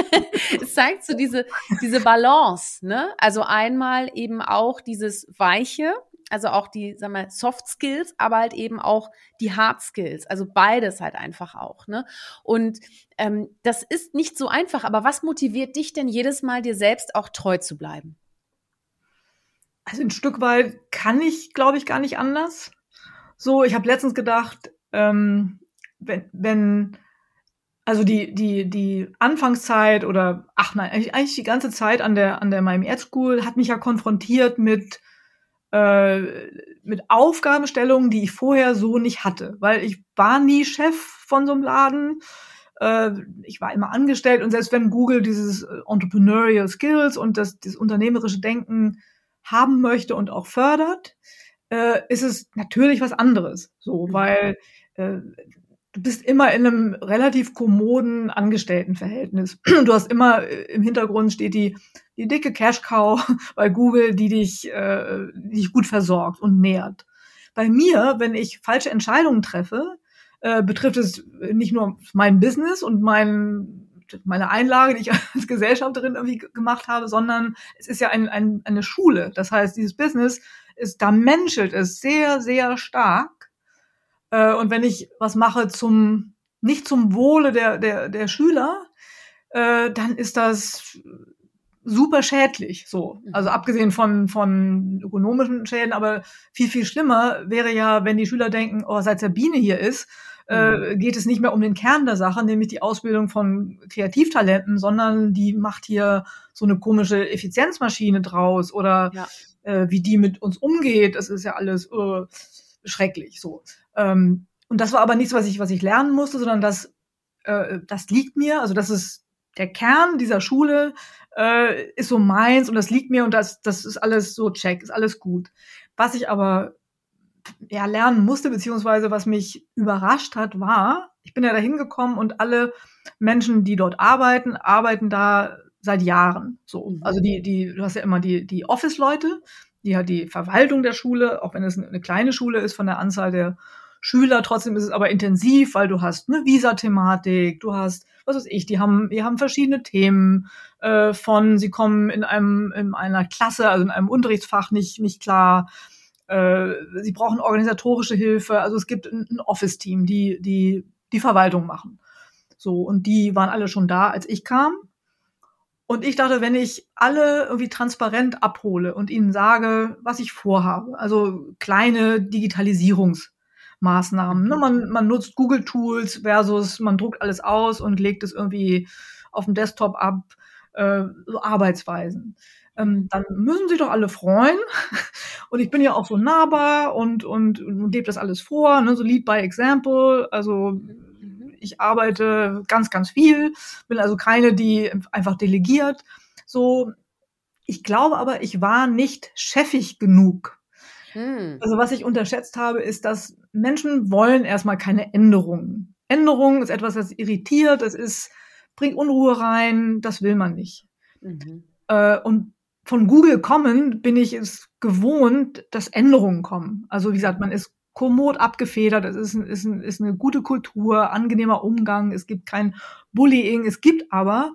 <laughs> es zeigt so diese, diese Balance, ne? Also einmal eben auch dieses Weiche, also auch die, sag mal, Soft Skills, aber halt eben auch die Hard Skills, also beides halt einfach auch, ne? Und ähm, das ist nicht so einfach, aber was motiviert dich denn jedes Mal, dir selbst auch treu zu bleiben? Also ein Stück weit kann ich, glaube ich, gar nicht anders. So, ich habe letztens gedacht, ähm, wenn, wenn also die, die, die Anfangszeit oder, ach nein, eigentlich, eigentlich die ganze Zeit an der, an der Miami Ed School hat mich ja konfrontiert mit, äh, mit Aufgabenstellungen, die ich vorher so nicht hatte. Weil ich war nie Chef von so einem Laden. Äh, ich war immer angestellt und selbst wenn Google dieses Entrepreneurial Skills und das, das unternehmerische Denken haben möchte und auch fördert, äh, ist es natürlich was anderes. So, mhm. weil äh, du bist immer in einem relativ kommoden Angestelltenverhältnis. <clears throat> Du hast immer äh, im Hintergrund steht die, die dicke Cash-Cow <laughs> bei Google, die dich, äh, die dich gut versorgt und nährt. Bei mir, wenn ich falsche Entscheidungen treffe, äh, betrifft es nicht nur mein Business und mein meine Einlage, die ich <laughs> als Gesellschafterin irgendwie gemacht habe, sondern es ist ja ein, ein, eine Schule. Das heißt, dieses Business ist, da menschelt es sehr, sehr stark äh, und wenn ich was mache zum, nicht zum Wohle der, der, der Schüler, äh, dann ist das super schädlich, so. Mhm. Also abgesehen von, von ökonomischen Schäden, aber viel, viel schlimmer wäre ja, wenn die Schüler denken, oh, seit Sabine hier ist, äh, mhm. geht es nicht mehr um den Kern der Sache, nämlich die Ausbildung von Kreativtalenten, sondern die macht hier so eine komische Effizienzmaschine draus oder ja. äh, wie die mit uns umgeht. Das ist ja alles äh, schrecklich so. Ähm, und das war aber nichts, was ich, was ich lernen musste, sondern das, äh, das liegt mir. Also das ist der Kern dieser Schule, äh, ist so meins und das liegt mir und das, das ist alles so check, ist alles gut. Was ich aber ja lernen musste, beziehungsweise was mich überrascht hat, war, ich bin ja da hingekommen und alle Menschen, die dort arbeiten, arbeiten da seit Jahren. So. Mhm. Also die, die, du hast ja immer die, die Office-Leute, die hat die Verwaltung der Schule, auch wenn es eine kleine Schule ist von der Anzahl der Schüler, trotzdem ist es aber intensiv, weil du hast eine Visa-Thematik, du hast, was weiß ich, die haben, die haben verschiedene Themen äh, von, sie kommen in einem, in einer Klasse, also in einem Unterrichtsfach nicht, nicht klar, äh, sie brauchen organisatorische Hilfe, also es gibt ein, ein Office-Team, die, die die Verwaltung machen. So, und die waren alle schon da, als ich kam. Und ich dachte, wenn ich alle irgendwie transparent abhole und ihnen sage, was ich vorhabe, also kleine Digitalisierungs- Maßnahmen. Ne? Man, man nutzt Google Tools versus man druckt alles aus und legt es irgendwie auf dem Desktop ab, äh, so Arbeitsweisen. Ähm, dann müssen sich doch alle freuen. <laughs> Und ich bin ja auch so nahbar und, und, und gebe das alles vor, ne? so Lead by Example. Also ich arbeite ganz, ganz viel, bin also keine, die einfach delegiert. So, ich glaube aber, ich war nicht chefig genug. Hm. Also was ich unterschätzt habe, ist, dass Menschen wollen erstmal keine Änderungen. Änderung ist etwas, das irritiert, das ist, bringt Unruhe rein, das will man nicht. Mhm. Äh, und von Google kommen bin ich es gewohnt, dass Änderungen kommen. Also wie gesagt, man ist kommod abgefedert, es ist, ist, ist eine gute Kultur, angenehmer Umgang, es gibt kein Bullying, es gibt aber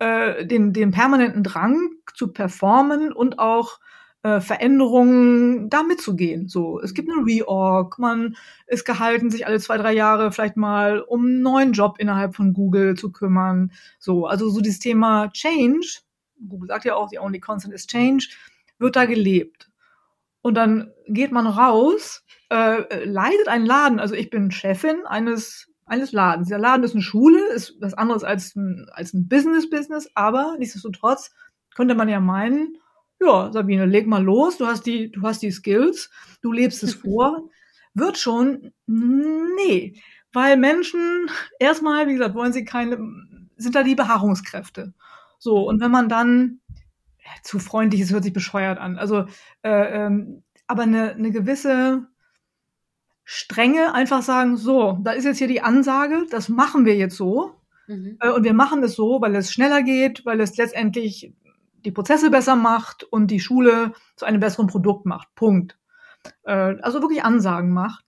äh, den, den permanenten Drang zu performen und auch äh, Veränderungen da mitzugehen. So, es gibt eine Reorg, man ist gehalten, sich alle zwei, drei Jahre vielleicht mal um einen neuen Job innerhalb von Google zu kümmern. So, also so dieses Thema Change, Google sagt ja auch, the only constant is change, wird da gelebt. Und dann geht man raus, äh, leitet einen Laden, also ich bin Chefin eines eines Ladens. Der Laden ist eine Schule, ist was anderes als ein, als ein Business-Business, aber nichtsdestotrotz könnte man ja meinen, ja, Sabine, leg mal los, du hast die, du hast die Skills, du lebst es vor, <laughs> wird schon, nee, weil Menschen erstmal, wie gesagt, wollen sie keine, sind da die Beharrungskräfte. So, und wenn man dann, ja, zu freundlich, es hört sich bescheuert an, also, äh, ähm, aber eine, eine gewisse Strenge einfach sagen, so, da ist jetzt hier die Ansage, das machen wir jetzt so. Mhm. Äh, und wir machen es so, weil es schneller geht, weil es letztendlich die Prozesse besser macht und die Schule zu einem besseren Produkt macht. Punkt. Äh, also wirklich Ansagen macht.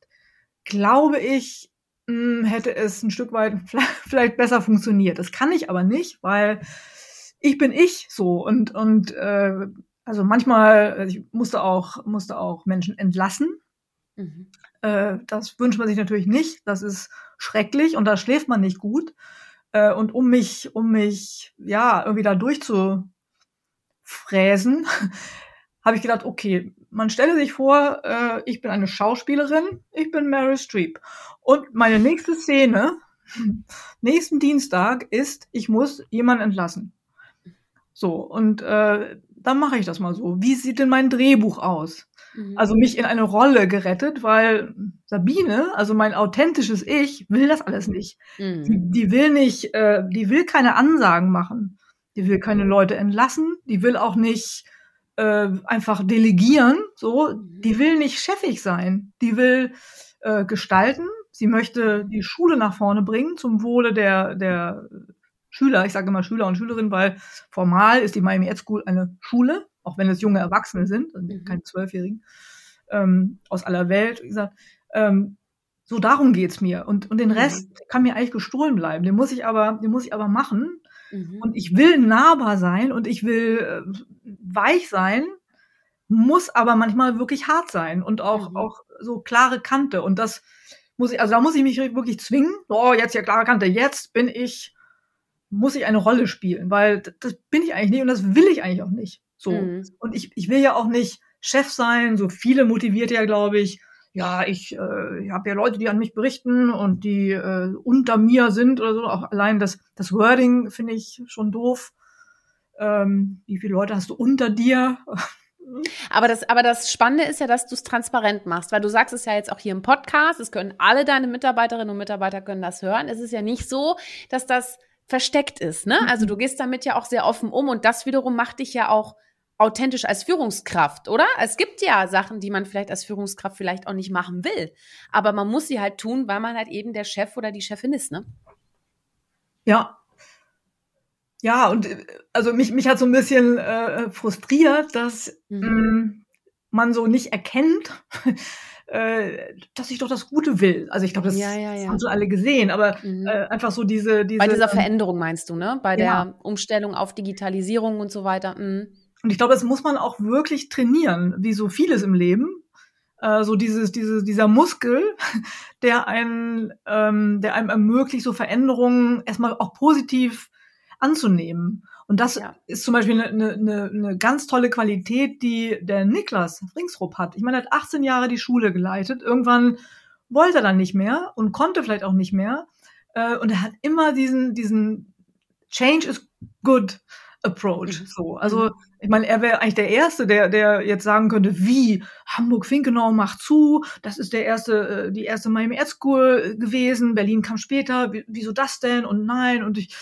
Glaube ich, mh, hm, hätte es ein Stück weit <laughs> vielleicht besser funktioniert. Das kann ich aber nicht, weil ich bin ich so und und äh, also manchmal also ich musste auch musste auch Menschen entlassen. Mhm. Äh, das wünscht man sich natürlich nicht. Das ist schrecklich und da schläft man nicht gut. Äh, und um mich um mich ja irgendwie da durchzufräsen, <laughs> habe ich gedacht, okay, man stelle sich vor, äh, ich bin eine Schauspielerin, ich bin Mary Streep. Und meine nächste Szene, <laughs> nächsten Dienstag, ist, ich muss jemanden entlassen. So, und äh, dann mache ich das mal so. Wie sieht denn mein Drehbuch aus? Mhm. Also mich in eine Rolle gerettet, weil Sabine, also mein authentisches Ich, will das alles nicht. Mhm. Die, die, will nicht, äh, die will keine Ansagen machen. Die will keine Leute entlassen. Die will auch nicht äh, einfach delegieren. So, die will nicht chefig sein. Die will äh, gestalten. Sie möchte die Schule nach vorne bringen zum Wohle der der Schüler. Ich sage immer Schüler und Schülerinnen, weil formal ist die Miami Ed School eine Schule, auch wenn es junge Erwachsene sind, also mhm. keine Zwölfjährigen ähm, aus aller Welt. Wie gesagt, ähm, so darum geht's mir. Und, und den mhm. Rest mhm. kann mir eigentlich gestohlen bleiben. Den muss ich aber, den muss ich aber machen. Mhm. Und ich will nahbar sein und ich will äh, weich sein, muss aber manchmal wirklich hart sein und auch, mhm. auch so klare Kante. Und das muss ich, also da muss ich mich wirklich zwingen. Oh, jetzt ja klare Kante. Jetzt bin ich, muss ich eine Rolle spielen, weil das bin ich eigentlich nicht und das will ich eigentlich auch nicht. So. Mhm. Und ich, ich will ja auch nicht Chef sein. So viele motiviert ja, glaube ich, ja, ich, äh, ich habe ja Leute, die an mich berichten und die äh, unter mir sind oder so. Auch allein das, das Wording finde ich schon doof. Ähm, wie viele Leute hast du unter dir? <laughs> Aber das, aber das Spannende ist ja, dass du es transparent machst, weil du sagst es ja jetzt auch hier im Podcast, es können alle deine Mitarbeiterinnen und Mitarbeiter können das hören. Es ist ja nicht so, dass das versteckt ist, ne? Also du gehst damit ja auch sehr offen um und das wiederum macht dich ja auch authentisch als Führungskraft, oder? Es gibt ja Sachen, die man vielleicht als Führungskraft vielleicht auch nicht machen will, aber man muss sie halt tun, weil man halt eben der Chef oder die Chefin ist, ne? Ja. Ja, und also mich, mich hat so ein bisschen äh, frustriert, dass mhm. ähm, man so nicht erkennt, <laughs> äh, dass ich doch das Gute will. Also ich glaube, das, ja, ja, ja. haben so alle gesehen, aber mhm. äh, einfach so diese, diese Bei dieser ähm, Veränderung meinst du, ne? Bei der Umstellung auf Digitalisierung und so weiter. Mhm. Und ich glaube, das muss man auch wirklich trainieren, wie so vieles im Leben. Äh, so dieses, dieses, dieser Muskel, <laughs> der einen, ähm, der einem ermöglicht, so Veränderungen erstmal auch positiv anzunehmen. Und das ja. ist zum Beispiel eine, eine, eine ganz tolle Qualität, die der Niklas Ringsrup hat. Ich meine, er hat 18 Jahre die Schule geleitet. Irgendwann wollte er dann nicht mehr und konnte vielleicht auch nicht mehr. Äh, und er hat immer diesen, diesen Change is good Approach. Mhm. So, also mhm. ich meine, er wäre eigentlich der Erste, der, der jetzt sagen könnte, wie Hamburg-Finkenau macht zu, das ist der erste, äh, die erste Miami Ed School gewesen, Berlin kam später, wieso das denn und nein und ich,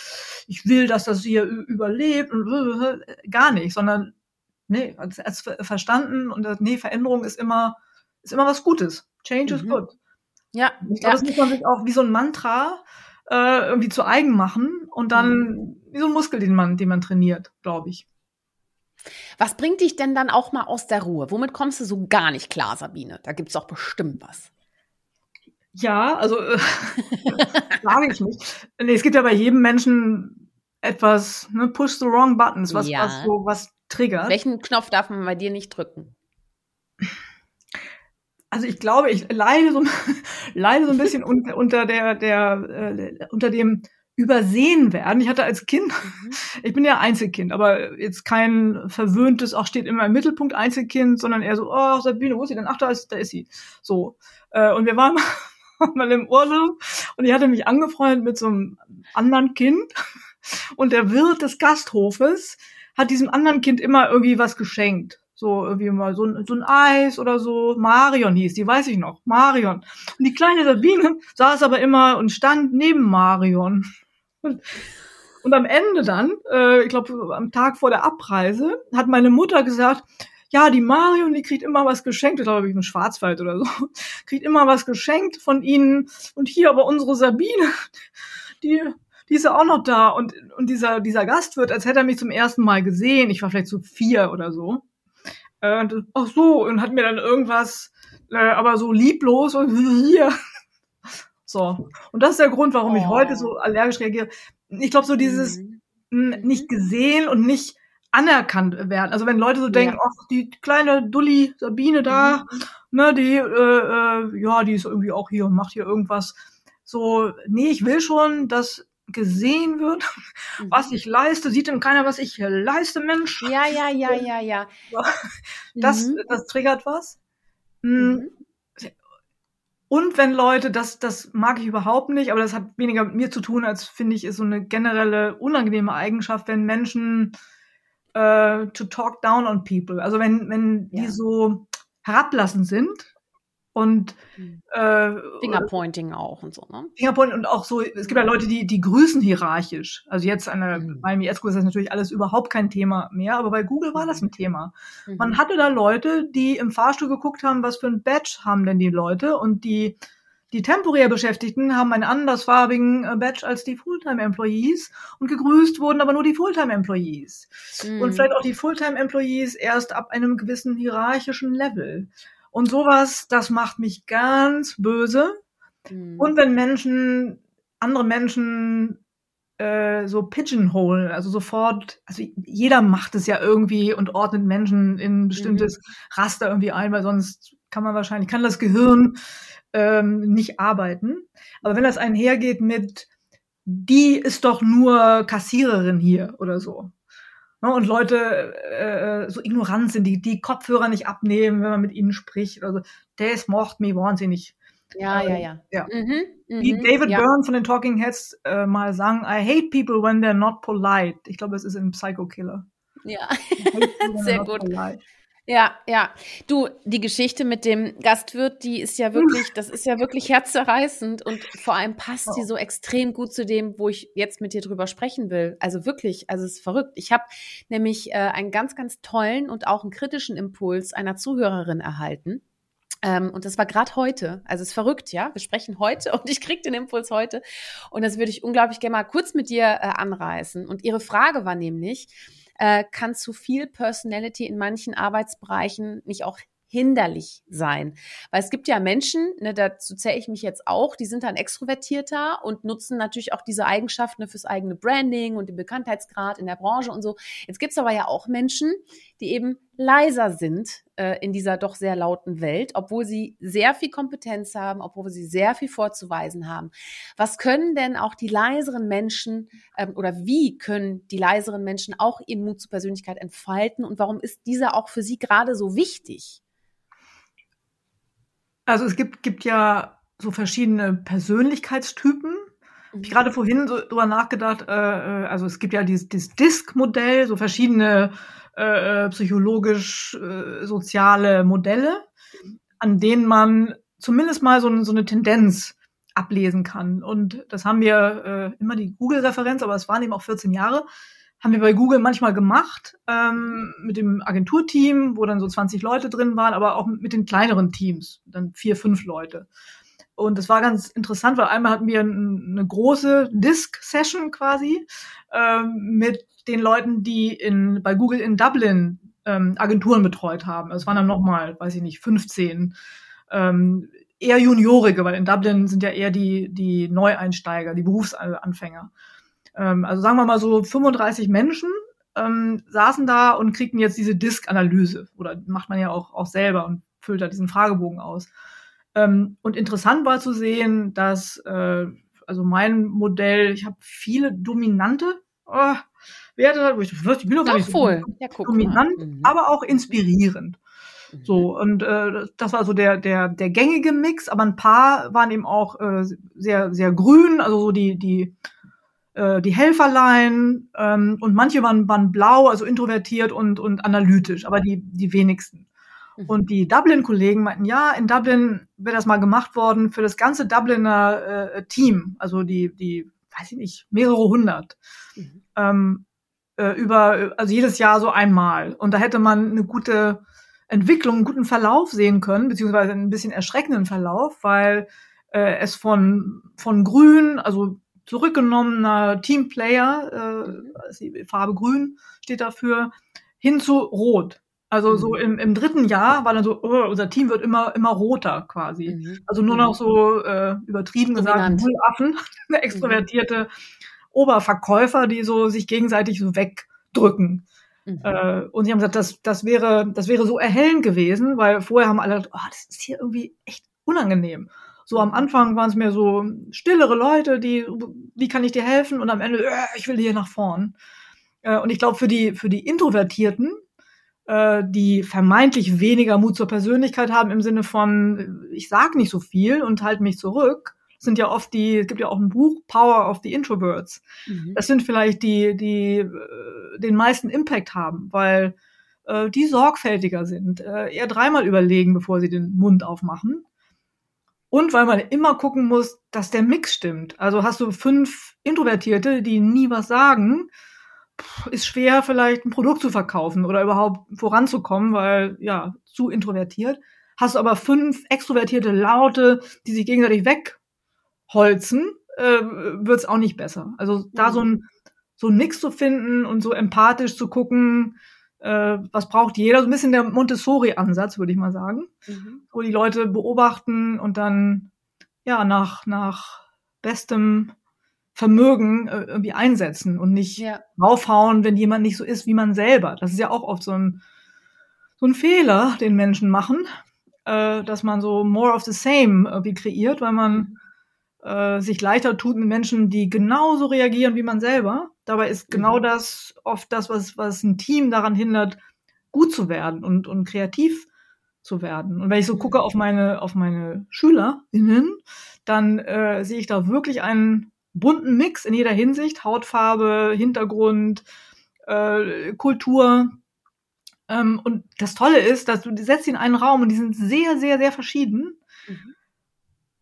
ich will, dass das hier überlebt und gar nicht, sondern nee, er hat verstanden und nee, Veränderung ist immer, ist immer was Gutes. Change mhm. is good. Ja. Ich glaube, ja. das muss man sich auch wie so ein Mantra äh, irgendwie zu eigen machen und dann mhm. wie so ein Muskel, den man, den man trainiert, glaube ich. Was bringt dich denn dann auch mal aus der Ruhe? Womit kommst du so gar nicht klar, Sabine? Da gibt es doch bestimmt was. Ja, also äh, <laughs> sage ich nicht. Nee, es gibt ja bei jedem Menschen etwas, ne, push the wrong buttons, was, ja. was so was triggert. Welchen Knopf darf man bei dir nicht drücken? Also ich glaube, ich leide so, <laughs> leide so ein bisschen unter, unter der, der, äh, unter dem übersehen werden. Ich hatte als Kind, mhm. <laughs> ich bin ja Einzelkind, aber jetzt kein verwöhntes, auch steht immer im Mittelpunkt Einzelkind, sondern eher so, oh, Sabine, wo ist sie denn? Ach, da ist, da ist sie. So. Äh, und wir <laughs> waren mal im Urlaub und ich hatte mich angefreundet mit so einem anderen Kind und der Wirt des Gasthofes hat diesem anderen Kind immer irgendwie was geschenkt. So irgendwie mal so ein, so ein Eis oder so. Marion hieß die, weiß ich noch. Marion. Und die kleine Sabine <laughs> saß aber immer und stand neben Marion. Und, und am Ende dann, äh, ich glaube am Tag vor der Abreise, hat meine Mutter gesagt, ja, die Marion, die kriegt immer was geschenkt, ich glaube, ich im Schwarzwald oder so, <laughs> kriegt immer was geschenkt von ihnen. Und hier aber unsere Sabine, <laughs> die, die ist ja auch noch da. Und, und dieser, dieser Gastwirt, als hätte er mich zum ersten Mal gesehen, ich war vielleicht so vier oder so, äh, ach so, und hat mir dann irgendwas, äh, aber so lieblos und <laughs> hier. So. Und das ist der Grund, warum Oh. ich heute so allergisch reagiere. Ich glaube, so dieses Mhm. mh, nicht gesehen und nicht anerkannt werden. Also wenn Leute so denken, ach, die kleine Dulli Sabine da, Mhm. ne, die, äh, äh, ja, die ist irgendwie auch hier und macht hier irgendwas. So, nee, ich will schon, dass gesehen wird, Mhm. was ich leiste. Sieht denn keiner, was ich hier leiste, Mensch? Ja, ja, ja, ja, ja. Das, Mhm. das triggert was. Mm, Mhm. Und wenn Leute, das, das mag ich überhaupt nicht, aber das hat weniger mit mir zu tun, als finde ich, ist so eine generelle unangenehme Eigenschaft, wenn Menschen äh, to talk down on people. Also wenn, wenn die Ja. so herablassend sind und Mhm. äh, Fingerpointing auch und so, ne? Fingerpoint und auch so, es gibt ja Leute, die, die grüßen hierarchisch. Also jetzt eine, Mhm. beim IS-Kurs ist das natürlich alles überhaupt kein Thema mehr, aber bei Google war das ein Thema. Mhm. Man hatte da Leute, die im Fahrstuhl geguckt haben, was für ein Badge haben denn die Leute und die die temporär Beschäftigten haben einen andersfarbigen äh, Badge als die Fulltime-Employees und gegrüßt wurden aber nur die Fulltime-Employees. Mhm. Und vielleicht auch die Fulltime-Employees erst ab einem gewissen hierarchischen Level. Und sowas, das macht mich ganz böse. Mhm. Und wenn Menschen, andere Menschen äh, so pigeonhole, also sofort, also jeder macht es ja irgendwie und ordnet Menschen in ein bestimmtes Mhm. Raster irgendwie ein, weil sonst kann man wahrscheinlich, kann das Gehirn ähm, nicht arbeiten. Aber wenn das einhergeht mit, die ist doch nur Kassiererin hier oder so. Ne, und Leute äh, so ignorant sind, die die Kopfhörer nicht abnehmen, wenn man mit ihnen spricht. Also, das macht mich wahnsinnig. ja, ja, ja. Ja. Mhm. Wie Mhm. David ja. Byrne von den Talking Heads äh, mal sang, I hate people when they're not polite. Ich glaube, es ist in Psycho Killer. Ja. <laughs> Sehr gut. polite. Ja, ja. Du, die Geschichte mit dem Gastwirt, die ist ja wirklich, das ist ja wirklich herzzerreißend und vor allem passt die so extrem gut zu dem, wo ich jetzt mit dir drüber sprechen will. Also wirklich, also es ist verrückt. Ich habe nämlich äh, einen ganz, ganz tollen und auch einen kritischen Impuls einer Zuhörerin erhalten. Ähm, und das war gerade heute. Also es ist verrückt, ja. Wir sprechen heute und ich krieg den Impuls heute. Und das würde ich unglaublich gerne mal kurz mit dir äh, anreißen. Und ihre Frage war nämlich, äh, kann zu viel Personality in manchen Arbeitsbereichen nicht auch hinderlich sein. Weil es gibt ja Menschen, ne, dazu zähle ich mich jetzt auch, die sind dann extrovertierter und nutzen natürlich auch diese Eigenschaften fürs eigene Branding und den Bekanntheitsgrad in der Branche und so. Jetzt gibt's aber ja auch Menschen, die eben leiser sind äh, in dieser doch sehr lauten Welt, obwohl sie sehr viel Kompetenz haben, obwohl sie sehr viel vorzuweisen haben. Was können denn auch die leiseren Menschen ähm, oder wie können die leiseren Menschen auch ihren Mut zur Persönlichkeit entfalten und warum ist dieser auch für sie gerade so wichtig? Also es gibt, gibt ja so verschiedene Persönlichkeitstypen. Hab ich gerade vorhin so drüber nachgedacht, äh, äh, also es gibt ja dieses, dieses Disk-Modell, so verschiedene äh, psychologisch äh, soziale Modelle, an denen man zumindest mal so, so eine Tendenz ablesen kann. Und das haben wir äh, immer die Google-Referenz, aber es waren eben auch 14 Jahre, haben wir bei Google manchmal gemacht, ähm, mit dem Agenturteam, wo dann so 20 Leute drin waren, aber auch mit den kleineren Teams, dann vier, fünf Leute. Und das war ganz interessant, weil einmal hatten wir ein, eine große Disk-Session quasi ähm, mit den Leuten, die in, bei Google in Dublin ähm, Agenturen betreut haben. Es waren dann nochmal, weiß ich nicht, 15 ähm, eher Juniorige, weil in Dublin sind ja eher die, die Neueinsteiger, die Berufsanfänger. Ähm, also sagen wir mal so 35 Menschen ähm, saßen da und kriegten jetzt diese Disk-Analyse. Oder macht man ja auch, auch selber und füllt da diesen Fragebogen aus. Ähm, und interessant war zu sehen, dass äh, also mein Modell, ich habe viele dominante oh, Werte, wo ich, ich bin doch gar nicht Doch so wohl. Ja, dominant, Mhm. aber auch inspirierend. Mhm. So, und äh, das war so der, der, der gängige Mix, aber ein paar waren eben auch äh, sehr, sehr grün, also so die, die, äh, die Helferlein, ähm, und manche waren, waren blau, also introvertiert und, und analytisch, aber die, die wenigsten. Mhm. Und die Dublin-Kollegen meinten, ja, in Dublin wäre das mal gemacht worden für das ganze Dubliner äh, Team, also die, die, weiß ich nicht, mehrere hundert. Mhm. Ähm, äh, über, also jedes Jahr so einmal. Und da hätte man eine gute Entwicklung, einen guten Verlauf sehen können, beziehungsweise einen bisschen erschreckenden Verlauf, weil äh, es von, von grün, also zurückgenommener Teamplayer, äh, Mhm. Farbe grün steht dafür, hin zu rot. Also mhm. so im, im dritten Jahr war dann so, oh, unser Team wird immer immer roter quasi. Mhm. Also nur noch so äh, übertrieben gesagt, Affen, <laughs> extrovertierte Oberverkäufer, die so sich gegenseitig so wegdrücken. Mhm. Äh, und sie haben gesagt, das, das, wäre, das wäre so erhellend gewesen, weil vorher haben alle oh, das ist hier irgendwie echt unangenehm. So am Anfang waren es mehr so stillere Leute, die, wie kann ich dir helfen? Und am Ende, äh, ich will hier nach vorn. Äh, und ich glaube, für die, für die Introvertierten, äh, die vermeintlich weniger Mut zur Persönlichkeit haben im Sinne von, ich sag nicht so viel und halte mich zurück, sind ja oft die, es gibt ja auch ein Buch, Power of the Introverts. Mhm. Das sind vielleicht die, die äh, den meisten Impact haben, weil äh, die sorgfältiger sind, äh, eher dreimal überlegen, bevor sie den Mund aufmachen. Und weil man immer gucken muss, dass der Mix stimmt. Also hast du fünf Introvertierte, die nie was sagen, ist schwer, vielleicht ein Produkt zu verkaufen oder überhaupt voranzukommen, weil ja, zu introvertiert. Hast du aber fünf extrovertierte Laute, die sich gegenseitig weg holzen, äh, wird es auch nicht besser. Also da so ein so ein Mix zu finden und so empathisch zu gucken, äh, was braucht jeder, so ein bisschen der Montessori-Ansatz, würde ich mal sagen, mhm. wo die Leute beobachten und dann ja nach nach bestem Vermögen äh, irgendwie einsetzen und nicht ja. raufhauen, wenn jemand nicht so ist wie man selber. Das ist ja auch oft so ein so ein Fehler, den Menschen machen, äh, dass man so more of the same irgendwie kreiert, weil man mhm äh, sich leichter tut mit Menschen, die genauso reagieren wie man selber. Dabei ist genau mhm. das oft das, was, was ein Team daran hindert, gut zu werden und, und kreativ zu werden. Und wenn ich so gucke auf meine, auf meine SchülerInnen, dann äh, sehe ich da wirklich einen bunten Mix in jeder Hinsicht. Hautfarbe, Hintergrund, äh, Kultur. Ähm, und das Tolle ist, dass du setzt sie in einen Raum und die sind sehr, sehr, sehr verschieden. Mhm.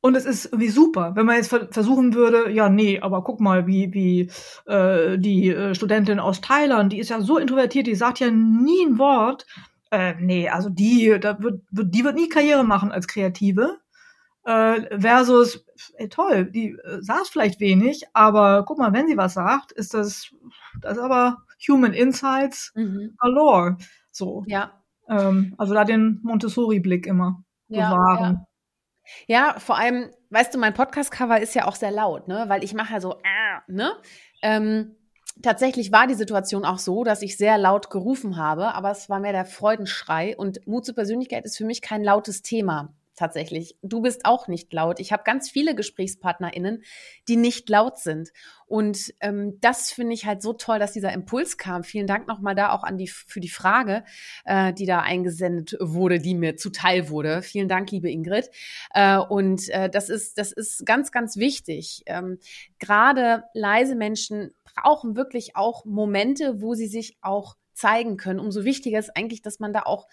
Und es ist irgendwie super, wenn man jetzt versuchen würde, ja, nee, aber guck mal, wie, wie äh, die äh, Studentin aus Thailand, die ist ja so introvertiert, die sagt ja nie ein Wort. Äh, nee, also die, da wird, wird, die wird nie Karriere machen als Kreative. Äh, versus, ey, toll, die äh, saß vielleicht wenig, aber guck mal, wenn sie was sagt, ist das, das ist aber Human Insights mhm. galore. So. Ja. Ähm, also da den Montessori-Blick immer ja, bewahren. Ja. Ja, vor allem, weißt du, mein Podcast-Cover ist ja auch sehr laut, ne? Weil ich mache ja so, äh, ne? Ähm, tatsächlich war die Situation auch so, dass ich sehr laut gerufen habe, aber es war mehr der Freudenschrei und Mut zur Persönlichkeit ist für mich kein lautes Thema tatsächlich. Du bist auch nicht laut. Ich habe ganz viele GesprächspartnerInnen, die nicht laut sind. Und ähm, das finde ich halt so toll, dass dieser Impuls kam. Vielen Dank nochmal da auch an die für die Frage, äh, die da eingesendet wurde, die mir zuteil wurde. Vielen Dank, liebe Ingrid. Äh, und äh, das ist das ist ganz ganz wichtig. Ähm, Gerade leise Menschen brauchen wirklich auch Momente, wo sie sich auch zeigen können. Umso wichtiger ist eigentlich, dass man da auch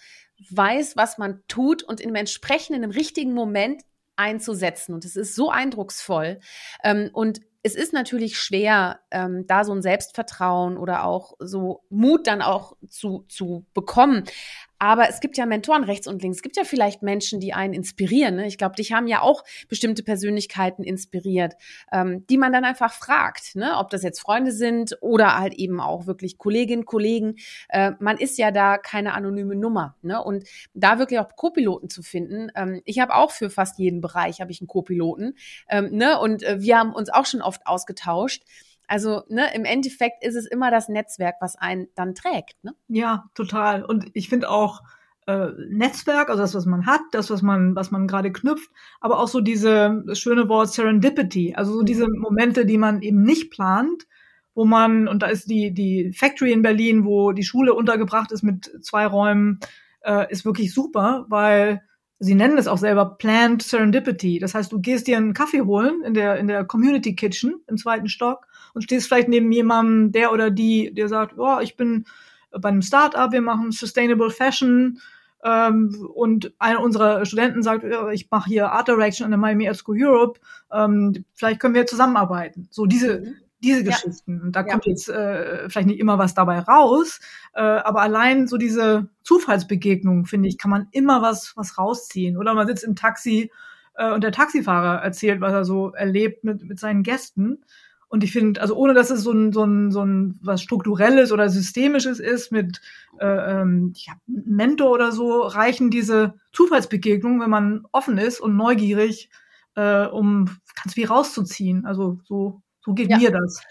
weiß, was man tut und im entsprechenden, im richtigen Moment einzusetzen. Und es ist so eindrucksvoll. Ähm, und es ist natürlich schwer, ähm, da so ein Selbstvertrauen oder auch so Mut dann auch zu, zu bekommen. Aber es gibt ja Mentoren rechts und links. Es gibt ja vielleicht Menschen, die einen inspirieren. Ne? Ich glaube, dich haben ja auch bestimmte Persönlichkeiten inspiriert, ähm, die man dann einfach fragt, ne? ob das jetzt Freunde sind oder halt eben auch wirklich Kolleginnen, Kollegen. Äh, man ist ja da keine anonyme Nummer. Ne? Und da wirklich auch Co-Piloten zu finden. Ähm, ich habe auch für fast jeden Bereich habe ich einen Co-Piloten. Ähm, ne? Und äh, wir haben uns auch schon oft ausgetauscht. Also ne, im Endeffekt ist es immer das Netzwerk, was einen dann trägt. Ne? Ja, total. Und ich finde auch äh, Netzwerk, also das, was man hat, das, was man, was man gerade knüpft, aber auch so diese das schöne Wort Serendipity, also so diese mhm. Momente, die man eben nicht plant, wo man, und da ist die, die Factory in Berlin, wo die Schule untergebracht ist mit zwei Räumen, äh, ist wirklich super, weil sie nennen es auch selber Planned Serendipity. Das heißt, du gehst dir einen Kaffee holen in der, in der Community Kitchen im zweiten Stock und stehst vielleicht neben jemandem, der oder die, der sagt, oh, ich bin bei einem Startup, wir machen Sustainable Fashion, ähm, und einer unserer Studenten sagt, ja, ich mache hier Art Direction an der Miami Art School Europe, ähm, vielleicht können wir zusammenarbeiten. So diese, mhm. diese Geschichten. Und da ja. kommt jetzt äh, vielleicht nicht immer was dabei raus, äh, aber allein so diese Zufallsbegegnung, finde ich, kann man immer was, was rausziehen. Oder man sitzt im Taxi äh, und der Taxifahrer erzählt, was er so erlebt mit, mit seinen Gästen. Und ich finde, also ohne dass es so ein, so ein, so ein was Strukturelles oder Systemisches ist mit äh, ähm, ja, Mentor oder so, reichen diese Zufallsbegegnungen, wenn man offen ist und neugierig, äh, um ganz viel rauszuziehen. Also so, so geht ja. mir das.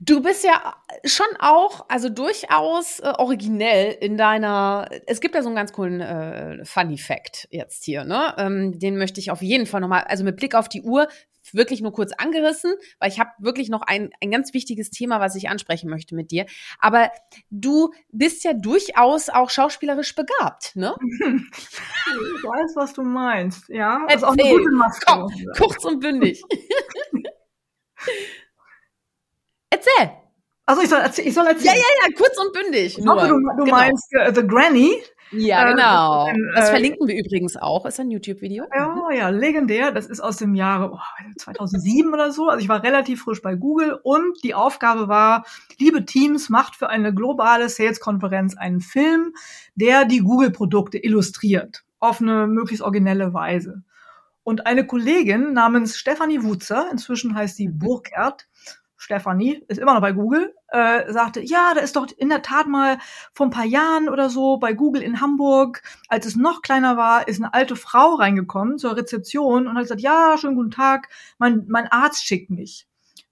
Du bist ja schon auch, also durchaus äh, originell in deiner. Es gibt ja so einen ganz coolen äh, Funny Fact jetzt hier, ne? Ähm, den möchte ich auf jeden Fall nochmal, also mit Blick auf die Uhr, wirklich nur kurz angerissen, weil ich habe wirklich noch ein, ein ganz wichtiges Thema, was ich ansprechen möchte mit dir. Aber du bist ja durchaus auch schauspielerisch begabt, ne? <laughs> Ich weiß, was du meinst, ja. Das ist auch eine gute Maske. Komm, kurz und bündig. <laughs> Erzähl. Also ich soll, ich soll erzählen. Ja, ja, ja, kurz und bündig. Ich hoffe, du, du genau. meinst uh, The Granny. Ja, äh, genau. Äh, das verlinken wir übrigens auch. Ist ein YouTube-Video. Ja, ja, legendär. Das ist aus dem Jahre oh, 2007 oder so. Also ich war relativ frisch bei Google und die Aufgabe war, liebe Teams, macht für eine globale Sales-Konferenz einen Film, der die Google-Produkte illustriert. Auf eine möglichst originelle Weise. Und eine Kollegin namens Stefanie Wutzer, inzwischen heißt sie. Burkert, Stefanie, ist immer noch bei Google, äh, sagte, ja, da ist doch in der Tat mal vor ein paar Jahren oder so bei Google in Hamburg, als es noch kleiner war, ist eine alte Frau reingekommen zur Rezeption und hat gesagt, ja, schönen guten Tag, mein, mein Arzt schickt mich.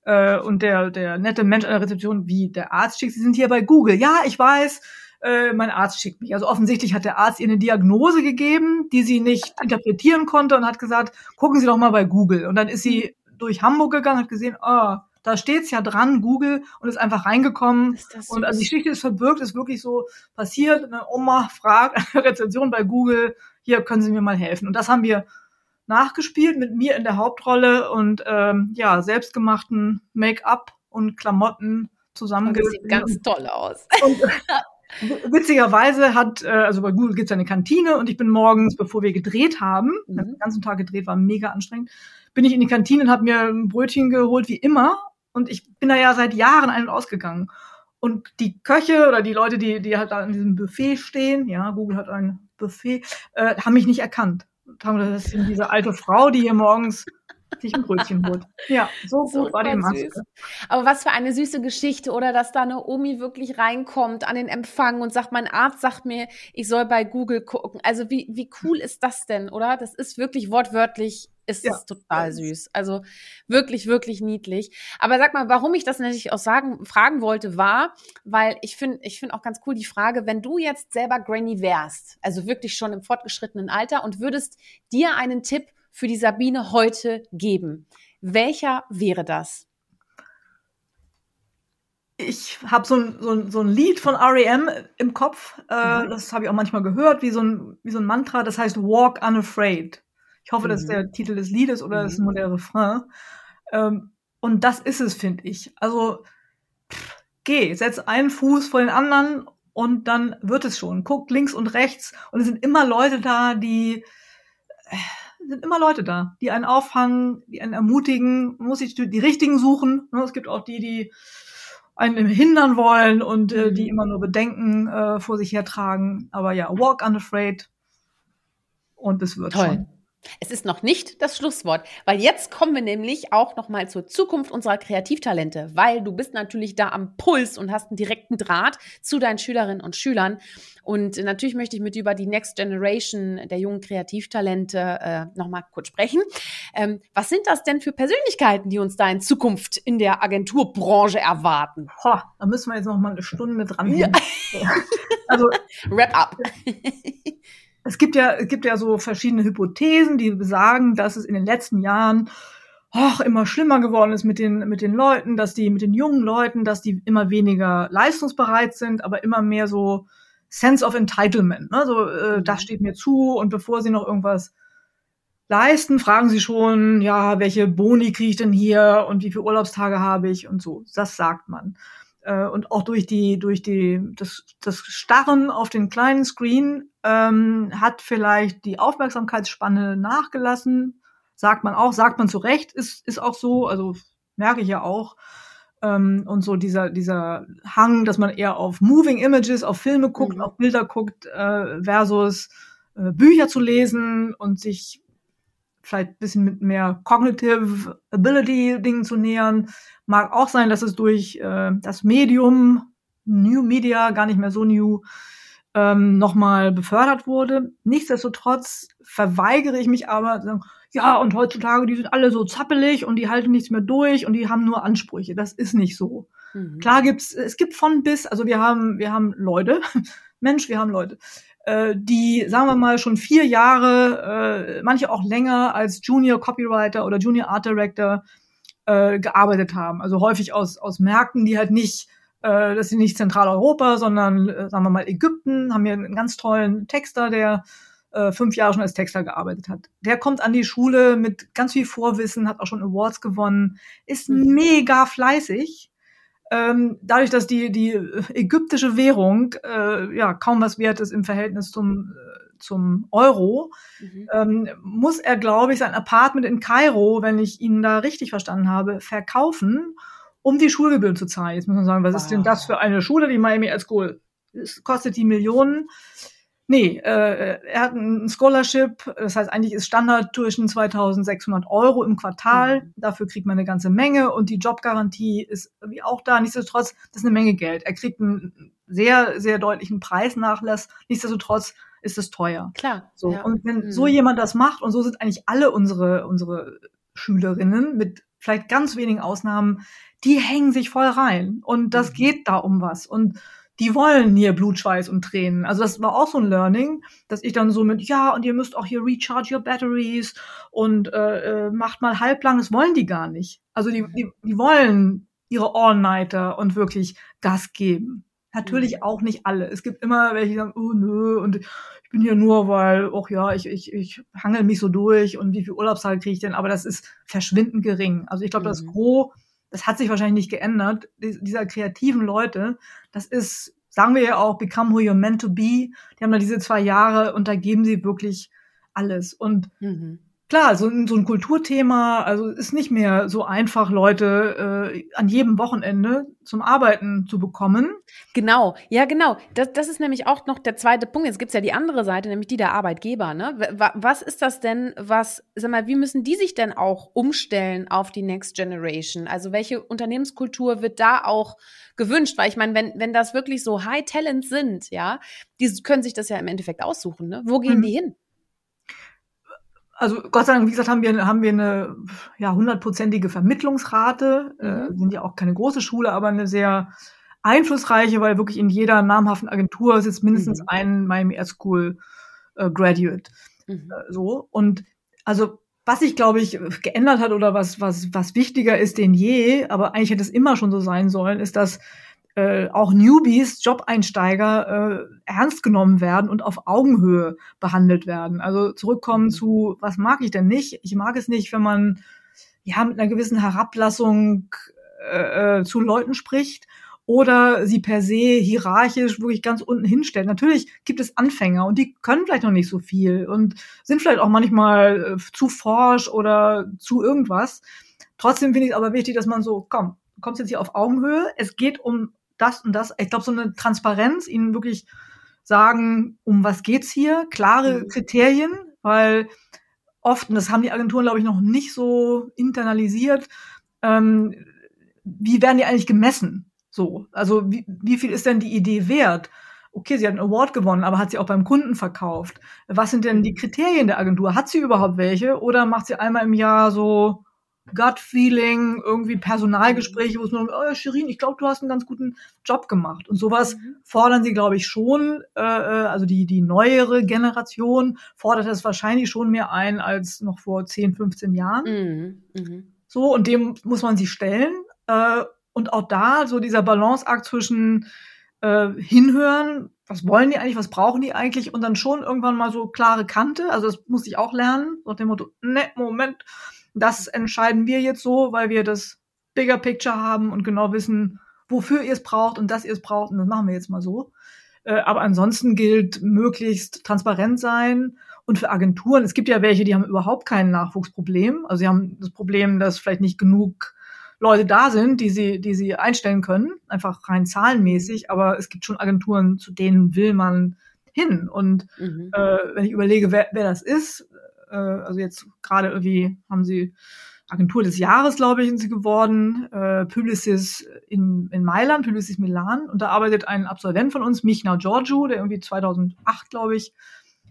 Äh, und der, der nette Mensch an der Rezeption, wie, der Arzt schickt, Sie sind hier bei Google. Ja, ich weiß, äh, mein Arzt schickt mich. Also offensichtlich hat der Arzt ihr eine Diagnose gegeben, die sie nicht interpretieren konnte und hat gesagt, gucken Sie doch mal bei Google. Und dann ist sie durch Hamburg gegangen, hat gesehen, ah, da steht's ja dran, Google, und ist einfach reingekommen. Ist und also die Geschichte ist verbirgt, ist wirklich so passiert. Eine Oma fragt <laughs> eine Rezension bei Google, hier können Sie mir mal helfen. Und das haben wir nachgespielt mit mir in der Hauptrolle und ähm, ja, selbstgemachten Make-up und Klamotten zusammengesetzt. Das sieht ganz toll aus. Und, <laughs> witzigerweise hat, äh, also bei Google gibt's ja eine Kantine und ich bin morgens, bevor wir gedreht haben, mhm. den ganzen Tag gedreht, war mega anstrengend, bin ich in die Kantine und habe mir ein Brötchen geholt, wie immer, und ich bin da ja seit Jahren ein- und ausgegangen. Und die Köche oder die Leute, die, die halt da in diesem Buffet stehen, ja, Google hat ein Buffet, äh, haben mich nicht erkannt. Und haben das ist diese alte Frau, die hier morgens sich ein Brötchen holt. Ja, so, so gut war die Maske. Süß. Aber was für eine süße Geschichte, oder dass da eine Omi wirklich reinkommt an den Empfang und sagt, mein Arzt sagt mir, ich soll bei Google gucken. Also wie, wie cool ist das denn, oder? Das ist wirklich wortwörtlich ist ja. es total süß. Also wirklich, wirklich niedlich. Aber sag mal, warum ich das natürlich auch sagen, fragen wollte, war, weil ich finde, ich finde auch ganz cool die Frage, wenn du jetzt selber Granny wärst, also wirklich schon im fortgeschrittenen Alter und würdest dir einen Tipp für die Sabine heute geben, welcher wäre das? ich habe so ein, so, ein, so ein Lied von REM im Kopf. Äh, mhm. Das habe ich auch manchmal gehört, wie so, ein, wie so ein Mantra. Das heißt Walk Unafraid. Ich hoffe, mhm. das ist der Titel des Liedes oder das ist nur der Refrain. Ähm, und das ist es, finde ich. Also pff, geh, setz einen Fuß vor den anderen und dann wird es schon. Guck links und rechts und es sind immer Leute da, die äh, sind immer Leute da, die einen auffangen, die einen ermutigen. Man muss sich die richtigen suchen. Ne? Es gibt auch die, die einen hindern wollen und äh, die mhm. immer nur Bedenken äh, vor sich hertragen. Aber ja, walk unafraid und es wird Toll. schon. Es ist noch nicht das Schlusswort, weil jetzt kommen wir nämlich auch noch mal zur Zukunft unserer Kreativtalente, weil du bist natürlich da am Puls und hast einen direkten Draht zu deinen Schülerinnen und Schülern und natürlich möchte ich mit dir über die Next Generation der jungen Kreativtalente äh, noch mal kurz sprechen. Ähm, was sind das denn für Persönlichkeiten, die uns da in Zukunft in der Agenturbranche erwarten? Ho, da müssen wir jetzt noch mal eine Stunde dran. Ja. <laughs> also Wrap up. <laughs> es gibt ja, es gibt ja so verschiedene Hypothesen, die besagen, dass es in den letzten Jahren och, immer schlimmer geworden ist mit den, mit den Leuten, dass die, mit den jungen Leuten, dass die immer weniger leistungsbereit sind, aber immer mehr so Sense of Entitlement. Ne? So, äh, das steht mir zu und bevor sie noch irgendwas leisten, fragen sie schon, ja, welche Boni kriege ich denn hier und wie viele Urlaubstage habe ich und so. Das sagt man. Äh, und auch durch die, durch die, das, das Starren auf den kleinen Screen ähm, hat vielleicht die Aufmerksamkeitsspanne nachgelassen. Sagt man auch, sagt man zu Recht, ist, ist auch so, also merke ich ja auch. Ähm, und so dieser, dieser Hang, dass man eher auf Moving Images, auf Filme guckt, mhm. auf Bilder guckt, äh, versus äh, Bücher zu lesen und sich vielleicht ein bisschen mit mehr Cognitive Ability Dingen zu nähern. Mag auch sein, dass es durch äh, das Medium New Media, gar nicht mehr so new, ähm, nochmal befördert wurde. Nichtsdestotrotz verweigere ich mich aber, sagen, ja, und heutzutage, die sind alle so zappelig und die halten nichts mehr durch und die haben nur Ansprüche. Das ist nicht so. Mhm. Klar gibt's, es gibt von bis, also wir haben, wir haben Leute, <laughs> Mensch, wir haben Leute, äh, die, sagen wir mal, schon vier Jahre, äh, manche auch länger als Junior Copywriter oder Junior Art Director äh, gearbeitet haben. Also häufig aus, aus Märkten, die halt nicht äh, das sind nicht Zentraleuropa, sondern, äh, sagen wir mal, Ägypten, haben hier einen ganz tollen Texter, der äh, fünf Jahre schon als Texter gearbeitet hat. Der kommt an die Schule mit ganz viel Vorwissen, hat auch schon Awards gewonnen, ist mhm. mega fleißig. Ähm, dadurch, dass die, die ägyptische Währung äh, ja kaum was wert ist im Verhältnis zum, äh, zum Euro, mhm. ähm, muss er, glaube ich, sein Apartment in Kairo, wenn ich ihn da richtig verstanden habe, verkaufen um die Schulgebühren zu zahlen. Jetzt muss man sagen, was wow. ist denn das für eine Schule, die Miami Ed School? Es kostet die Millionen. Nee, äh, er hat ein Scholarship, das heißt eigentlich ist Standardtuition 2600 Euro im Quartal. Mhm. Dafür kriegt man eine ganze Menge und die Jobgarantie ist irgendwie auch da. Nichtsdestotrotz, das ist eine Menge Geld. Er kriegt einen sehr, sehr deutlichen Preisnachlass. Nichtsdestotrotz ist es teuer. Klar. So. Ja. Und wenn mhm. so jemand das macht und so sind eigentlich alle unsere, unsere Schülerinnen mit vielleicht ganz wenigen Ausnahmen, die hängen sich voll rein. Und das mhm. geht da um was. Und die wollen hier Blut, Schweiß und Tränen. Also das war auch so ein Learning, dass ich dann so mit, ja, und ihr müsst auch hier recharge your batteries und äh, äh macht mal halblang, das wollen die gar nicht. Also die, die, die wollen ihre All-Nighter und wirklich Gas geben. Natürlich mhm. auch nicht alle. Es gibt immer welche, die sagen, oh nö, und ich bin hier nur, weil, ach ja, ich, ich, ich hangel mich so durch und wie viel Urlaubstage kriege ich denn? Aber das ist verschwindend gering. Also ich glaube, mhm. das Gros das hat sich wahrscheinlich nicht geändert, dieser kreativen Leute, das ist, sagen wir ja auch, become who you're meant to be. Die haben da diese zwei Jahre und da geben sie wirklich alles. Und mhm klar, so, so ein Kulturthema, also ist nicht mehr so einfach, Leute äh, an jedem Wochenende zum Arbeiten zu bekommen. Genau, ja genau. Das, das ist nämlich auch noch der zweite Punkt. Jetzt gibt's ja die andere Seite, nämlich die der Arbeitgeber. Ne? Was ist das denn, was, sag mal, wie müssen die sich denn auch umstellen auf die Next Generation? Also welche Unternehmenskultur wird da auch gewünscht? Weil ich meine, wenn, wenn das wirklich so High Talent sind, ja, die können sich das ja im Endeffekt aussuchen. Ne? Wo gehen mhm. die hin? Also Gott sei Dank, wie gesagt, haben wir, haben wir eine ja, hundertprozentige Vermittlungsrate. Äh, mhm. Äh, sind ja auch keine große Schule, aber eine sehr einflussreiche, weil wirklich in jeder namhaften Agentur sitzt mindestens mhm. ein Miami Air School äh, Graduate. Mhm. Äh, so. Und also was sich, glaube ich, geändert hat oder was, was, was wichtiger ist denn je, aber eigentlich hätte es immer schon so sein sollen, ist, dass äh, auch Newbies, Job-Einsteiger, äh, ernst genommen werden und auf Augenhöhe behandelt werden. Also zurückkommen mhm. zu, was mag ich denn nicht? Ich mag es nicht, wenn man ja mit einer gewissen Herablassung äh, äh zu Leuten spricht oder sie per se hierarchisch wirklich ganz unten hinstellt. Natürlich gibt es Anfänger und die können vielleicht noch nicht so viel und sind vielleicht auch manchmal äh, zu forsch oder zu irgendwas. Trotzdem finde ich es aber wichtig, dass man so, komm, du kommst jetzt hier auf Augenhöhe. Es geht um das und das. Ich glaube, so eine Transparenz, ihnen wirklich sagen, um was geht's hier, klare mhm. Kriterien, weil oft, und das haben die Agenturen, glaube ich, noch nicht so internalisiert, ähm, wie werden die eigentlich gemessen? So, also wie, wie viel ist denn die Idee wert? Okay, sie hat einen Award gewonnen, aber hat sie auch beim Kunden verkauft? Was sind denn die mhm. Kriterien der Agentur? Hat sie überhaupt welche? Oder macht sie einmal im Jahr so Gut-Feeling, irgendwie Personalgespräche, wo es nur, oh, Shirin, ich glaube, du hast einen ganz guten Job gemacht. Und sowas mhm. fordern sie, glaube ich, schon, äh, äh, also die, die neuere Generation fordert das wahrscheinlich schon mehr ein als noch vor 10, 15 Jahren. Mhm. Mhm. So, und dem muss man sich stellen. Äh, und auch da so dieser Balanceakt zwischen äh, hinhören, was wollen die eigentlich, was brauchen die eigentlich und dann schon irgendwann mal so klare Kante. Also das muss ich auch lernen, nach dem Motto, ne, Moment, das entscheiden wir jetzt so, weil wir das Bigger Picture haben und genau wissen, wofür ihr es braucht und dass ihr es braucht. Und das machen wir jetzt mal so. Äh, aber ansonsten gilt möglichst transparent sein. Und für Agenturen, es gibt ja welche, die haben überhaupt kein Nachwuchsproblem. Also sie haben das Problem, dass vielleicht nicht genug Leute da sind, die sie, die sie einstellen können, einfach rein zahlenmäßig. Aber es gibt schon Agenturen, zu denen will man hin. Und mhm. äh, wenn ich überlege, wer, wer das ist, äh, also jetzt gerade irgendwie haben sie Agentur des Jahres, glaube ich, sind sie geworden, äh, Publicis in, in Mailand, Publicis Milan. Und da arbeitet ein Absolvent von uns, Michna Giorgio, der irgendwie 2008, glaube ich,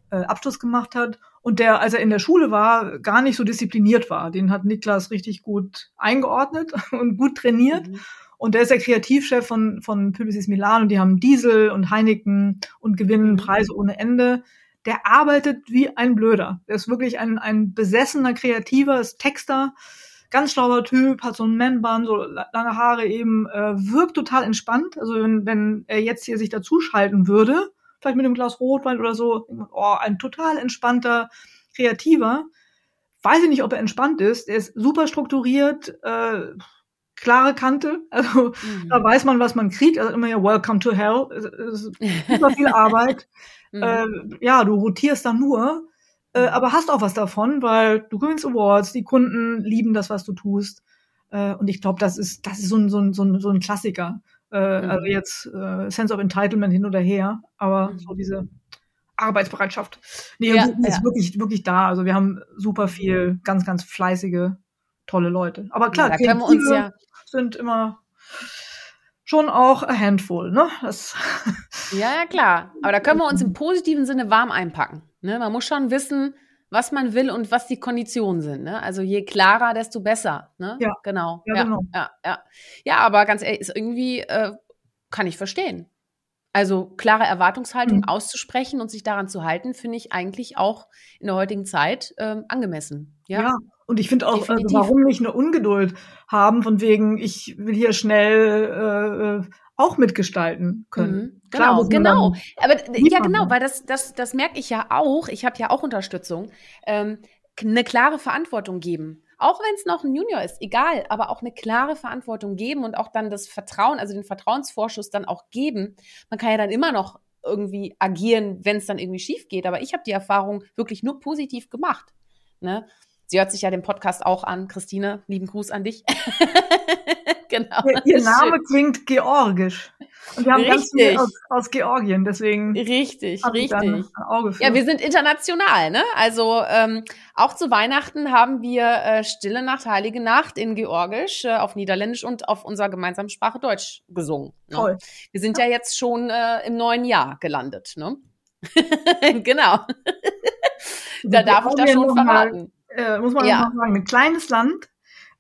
äh, Abschluss gemacht hat. Und der, als er in der Schule war, gar nicht so diszipliniert war. Den hat Niklas richtig gut eingeordnet <laughs> und gut trainiert. Mhm. Und der ist der Kreativchef von, von Publicis Milan und die haben Diesel und Heineken und gewinnen mhm. Preise ohne Ende. Der arbeitet wie ein Blöder. Der ist wirklich ein, ein besessener Kreativer, ist Texter, ganz schlauer Typ, hat so ein Man-Bun, so lange Haare eben, äh, wirkt total entspannt. Also wenn, wenn er jetzt hier sich dazuschalten würde, vielleicht mit einem Glas Rotwein oder so, oh, ein total entspannter Kreativer. Weiß ich nicht, ob er entspannt ist. Er ist super strukturiert, äh, klare Kante. <laughs> Also mhm. da weiß man, was man kriegt. Also immer ja, Welcome to Hell. Es ist super viel <laughs> Arbeit. mhm. äh, ja, du rotierst dann nur, äh, mhm. aber hast auch was davon, weil du gewinnst Awards, die Kunden lieben das, was du tust. Äh, und ich glaube, das ist, das ist so ein, so ein, so ein, so ein Klassiker. Äh, mhm. Also jetzt äh, Sense of Entitlement hin oder her, aber mhm. so diese Arbeitsbereitschaft. Nee, ja, die ist ja. wirklich, wirklich da. Also wir haben super viel, ganz, ganz fleißige tolle Leute. Aber klar, ja, können wir uns ja sind immer schon auch a handful, ne? Das <laughs> ja, ja, klar. Aber da können wir uns im positiven Sinne warm einpacken. Ne? Man muss schon wissen, was man will und was die Konditionen sind. Ne? Also je klarer, desto besser. Ne? Ja, genau. Ja, ja, genau. Ja, ja. ja, aber ganz ehrlich, ist irgendwie, äh, kann ich verstehen. Also klare Erwartungshaltung mhm. auszusprechen und sich daran zu halten, finde ich eigentlich auch in der heutigen Zeit ähm, angemessen. Ja, ja und ich finde auch, also warum nicht eine Ungeduld haben, von wegen, ich will hier schnell äh, äh auch mitgestalten können. Mhm, genau, Klar, genau. Aber ja, genau, weil das, das, das merke ich ja auch. Ich habe ja auch Unterstützung. Ähm, eine klare Verantwortung geben. Auch wenn es noch ein Junior ist, egal, aber auch eine klare Verantwortung geben und auch dann das Vertrauen, also den Vertrauensvorschuss dann auch geben. Man kann ja dann immer noch irgendwie agieren, wenn es dann irgendwie schief geht. Aber ich habe die Erfahrung wirklich nur positiv gemacht. Ne? Sie hört sich ja den Podcast auch an. Christine, lieben Gruß an dich. <laughs> genau. Ihr, ihr Name schön. klingt georgisch. Und wir haben richtig. ganz viel aus, aus Georgien, deswegen. Richtig, richtig. Ja, wir sind international, ne? Also ähm, auch zu Weihnachten haben wir äh, Stille Nacht, Heilige Nacht in Georgisch, äh, auf Niederländisch und auf unserer gemeinsamen Sprache Deutsch gesungen. Ne? Toll. Wir sind ja, ja jetzt schon äh, im neuen Jahr gelandet, ne? <laughs> genau. da darf ich das schon verraten äh, muss man ja. sagen, ein kleines Land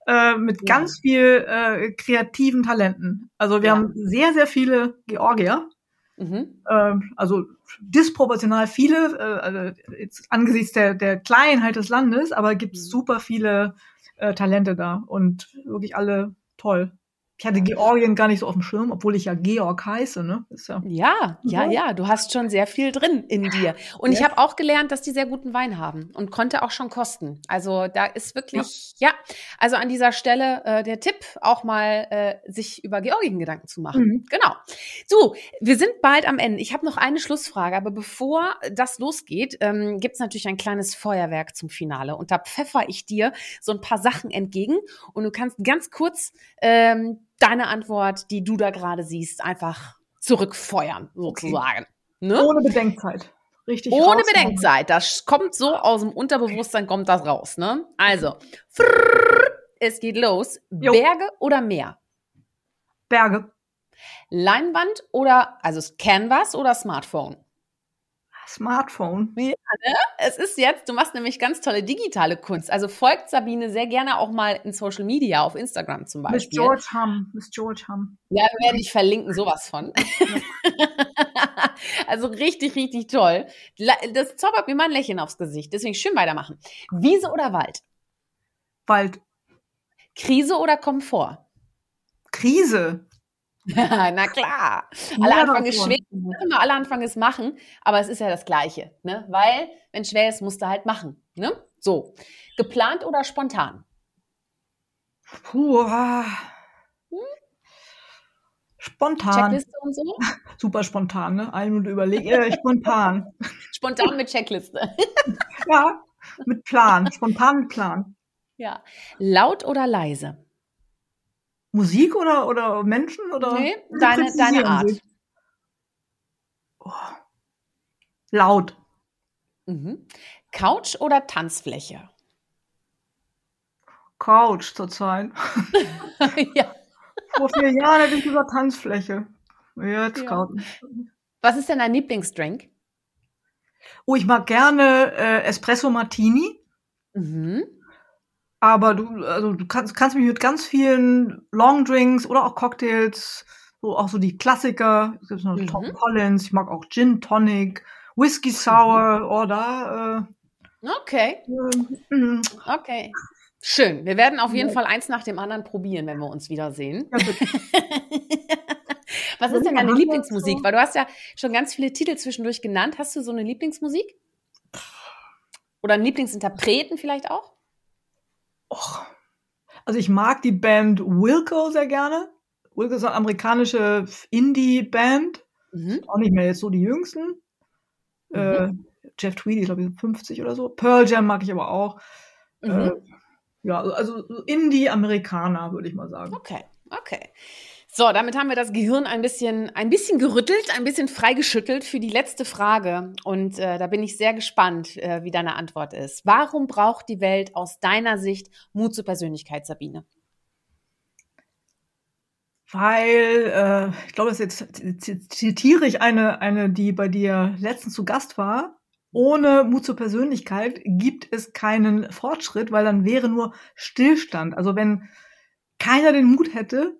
äh, mit ja. ganz viel äh, kreativen Talenten. Also wir ja. haben sehr, sehr viele Georgier. Mhm. Äh, also disproportional viele, äh, also jetzt angesichts der, der Kleinheit des Landes, aber gibt es mhm. super viele äh, Talente da und wirklich alle toll. Ich hatte Georgien gar nicht so auf dem Schirm, obwohl ich ja Georg heiße, ne? Ja, ja, ja, ja, du hast schon sehr viel drin in dir. Und ja. ich habe auch gelernt, dass die sehr guten Wein haben und konnte auch schon kosten. Also da ist wirklich, ja, ja also an dieser Stelle äh, der Tipp, auch mal äh, sich über Georgien Gedanken zu machen. Mhm. Genau. So, wir sind bald am Ende. Ich habe noch eine Schlussfrage, aber bevor das losgeht, ähm, gibt es natürlich ein kleines Feuerwerk zum Finale. Und da pfeffer ich dir so ein paar Sachen entgegen und du kannst ganz kurz ähm, deine Antwort, die du da gerade siehst, einfach zurückfeuern, sozusagen. Okay. Ne? Ohne Bedenkzeit. Richtig. Ohne Bedenkzeit. Das kommt so aus dem Unterbewusstsein, kommt das raus. Ne? Also, frrr, es geht los. Jo. Berge oder Meer? Berge. Leinwand oder, also Canvas oder Smartphone? Smartphone. Ja, ne? Es ist jetzt, du machst nämlich ganz tolle digitale Kunst. Also folgt Sabine sehr gerne auch mal in Social Media, auf Instagram zum Beispiel. Miss George Hum. Miss George Hum. Ja, wir werden dich verlinken, sowas von. <laughs> also richtig, richtig toll. Das zaubert mir mal ein Lächeln aufs Gesicht. Deswegen schön weitermachen. Wiese oder Wald? Wald. Krise oder Komfort? Krise. <laughs> Na klar. Alle Anfang ist schwer. Immer alle Anfang ist machen, aber es ist ja das Gleiche, ne? Weil, wenn schwer ist, musst du halt machen, ne? So. Geplant oder spontan? Puh. Hm? Spontan. Checkliste und so? <laughs> Super spontan, ne? Eine Minute überlegen. Äh, spontan. <laughs> spontan mit Checkliste. ja, mit Plan. Spontan mit Plan. Ja. Laut oder leise? Musik oder, oder Menschen? Oder nee, deine, deine Art. Oh. Laut. Mhm. Couch oder Tanzfläche? Couch zurzeit. <laughs> ja. Vor vier Jahren hätte ich gesagt Tanzfläche. Jetzt ja. Couch. Was ist denn dein Lieblingsdrink? Oh, ich mag gerne äh, Espresso Martini. Mhm. Aber du, also du kannst, kannst mich mit ganz vielen Longdrinks oder auch Cocktails, so auch so die Klassiker, es gibt noch mhm. Tom Collins, ich mag auch Gin Tonic, Whisky Sour, mhm. oder oh, äh, Okay. Äh, okay. Schön. Wir werden auf jeden ja. Fall eins nach dem anderen probieren, wenn wir uns wiedersehen. Ja, <laughs> Was ist denn deine Lieblingsmusik? Weil du hast ja schon ganz viele Titel zwischendurch genannt. Hast du so eine Lieblingsmusik? Oder einen Lieblingsinterpreten vielleicht auch? Och. Also ich mag die Band Wilco sehr gerne. Wilco ist eine amerikanische Indie-Band. Mhm. Auch nicht mehr jetzt so die jüngsten. Mhm. Äh, Jeff Tweedy, glaube ich, 50 oder so. Pearl Jam mag ich aber auch. Mhm. Äh, ja, also Indie-Amerikaner, würde ich mal sagen. Okay, okay. So, damit haben wir das Gehirn ein bisschen, ein bisschen gerüttelt, ein bisschen freigeschüttelt für die letzte Frage. Und äh, da bin ich sehr gespannt, äh, wie deine Antwort ist. Warum braucht die Welt aus deiner Sicht Mut zur Persönlichkeit, Sabine? Weil, äh, ich glaube, das jetzt zitiere ich eine, eine, die bei dir letztens zu Gast war. Ohne Mut zur Persönlichkeit gibt es keinen Fortschritt, weil dann wäre nur Stillstand. Also wenn keiner den Mut hätte,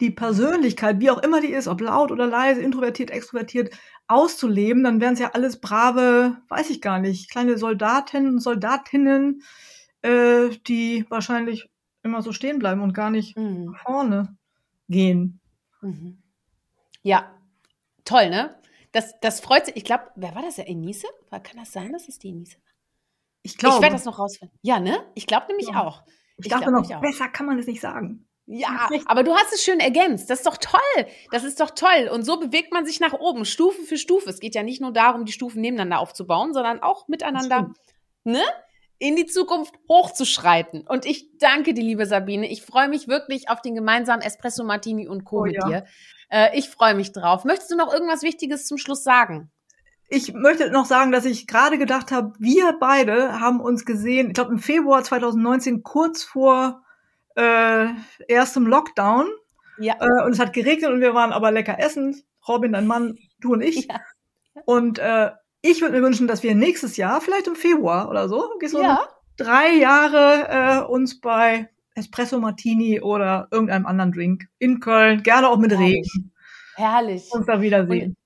die Persönlichkeit, wie auch immer die ist, ob laut oder leise, introvertiert, extrovertiert, auszuleben, dann wären es ja alles brave, weiß ich gar nicht, kleine Soldatinnen und Soldatinnen, äh, die wahrscheinlich immer so stehen bleiben und gar nicht mhm. vorne gehen. Mhm. Ja, toll, ne? Das, das freut sich. Ich glaube, wer war das? Ja, Enise? Kann das sein, dass es die Enise war? Ich glaube. Ich werde das noch rausfinden. Ja, ne? Ich glaube nämlich ja. auch. Ich, ich dachte noch, besser kann man es nicht sagen. Ja, aber du hast es schön ergänzt. Das ist doch toll. Das ist doch toll. Und so bewegt man sich nach oben, Stufe für Stufe. Es geht ja nicht nur darum, die Stufen nebeneinander aufzubauen, sondern auch miteinander, ne? In die Zukunft hochzuschreiten. Und ich danke dir, liebe Sabine. Ich freue mich wirklich auf den gemeinsamen Espresso Martini und Co. Oh, mit ja. dir. Äh, ich freue mich drauf. Möchtest du noch irgendwas Wichtiges zum Schluss sagen? Ich möchte noch sagen, dass ich gerade gedacht habe, wir beide haben uns gesehen, ich glaube im Februar 2019, kurz vor äh, erstem Lockdown. Ja. Äh, und es hat geregnet und wir waren aber lecker essen. Robin, dein Mann, du und ich. Ja. Und äh, ich würde mir wünschen, dass wir nächstes Jahr, vielleicht im Februar oder so, so ja. drei Jahre äh, uns bei Espresso Martini oder irgendeinem anderen Drink in Köln, gerne auch mit Herrlich. Regen. Herrlich. Uns da wiedersehen.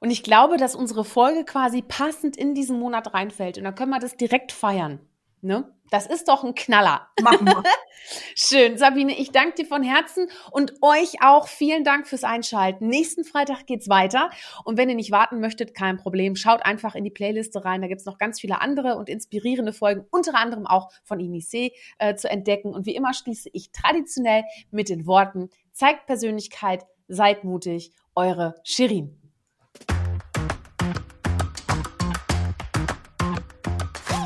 Und, und ich glaube, dass unsere Folge quasi passend in diesen Monat reinfällt. Und dann können wir das direkt feiern. Ne? Das ist doch ein Knaller. Machen wir. <laughs> Schön. Sabine, ich danke dir von Herzen und euch auch vielen Dank fürs Einschalten. Nächsten Freitag geht's weiter. Und wenn ihr nicht warten möchtet, kein Problem. Schaut einfach in die Playliste rein. Da gibt's noch ganz viele andere und inspirierende Folgen, unter anderem auch von Inissé äh, zu entdecken. Und wie immer schließe ich traditionell mit den Worten, zeigt Persönlichkeit, seid mutig, eure Shirin.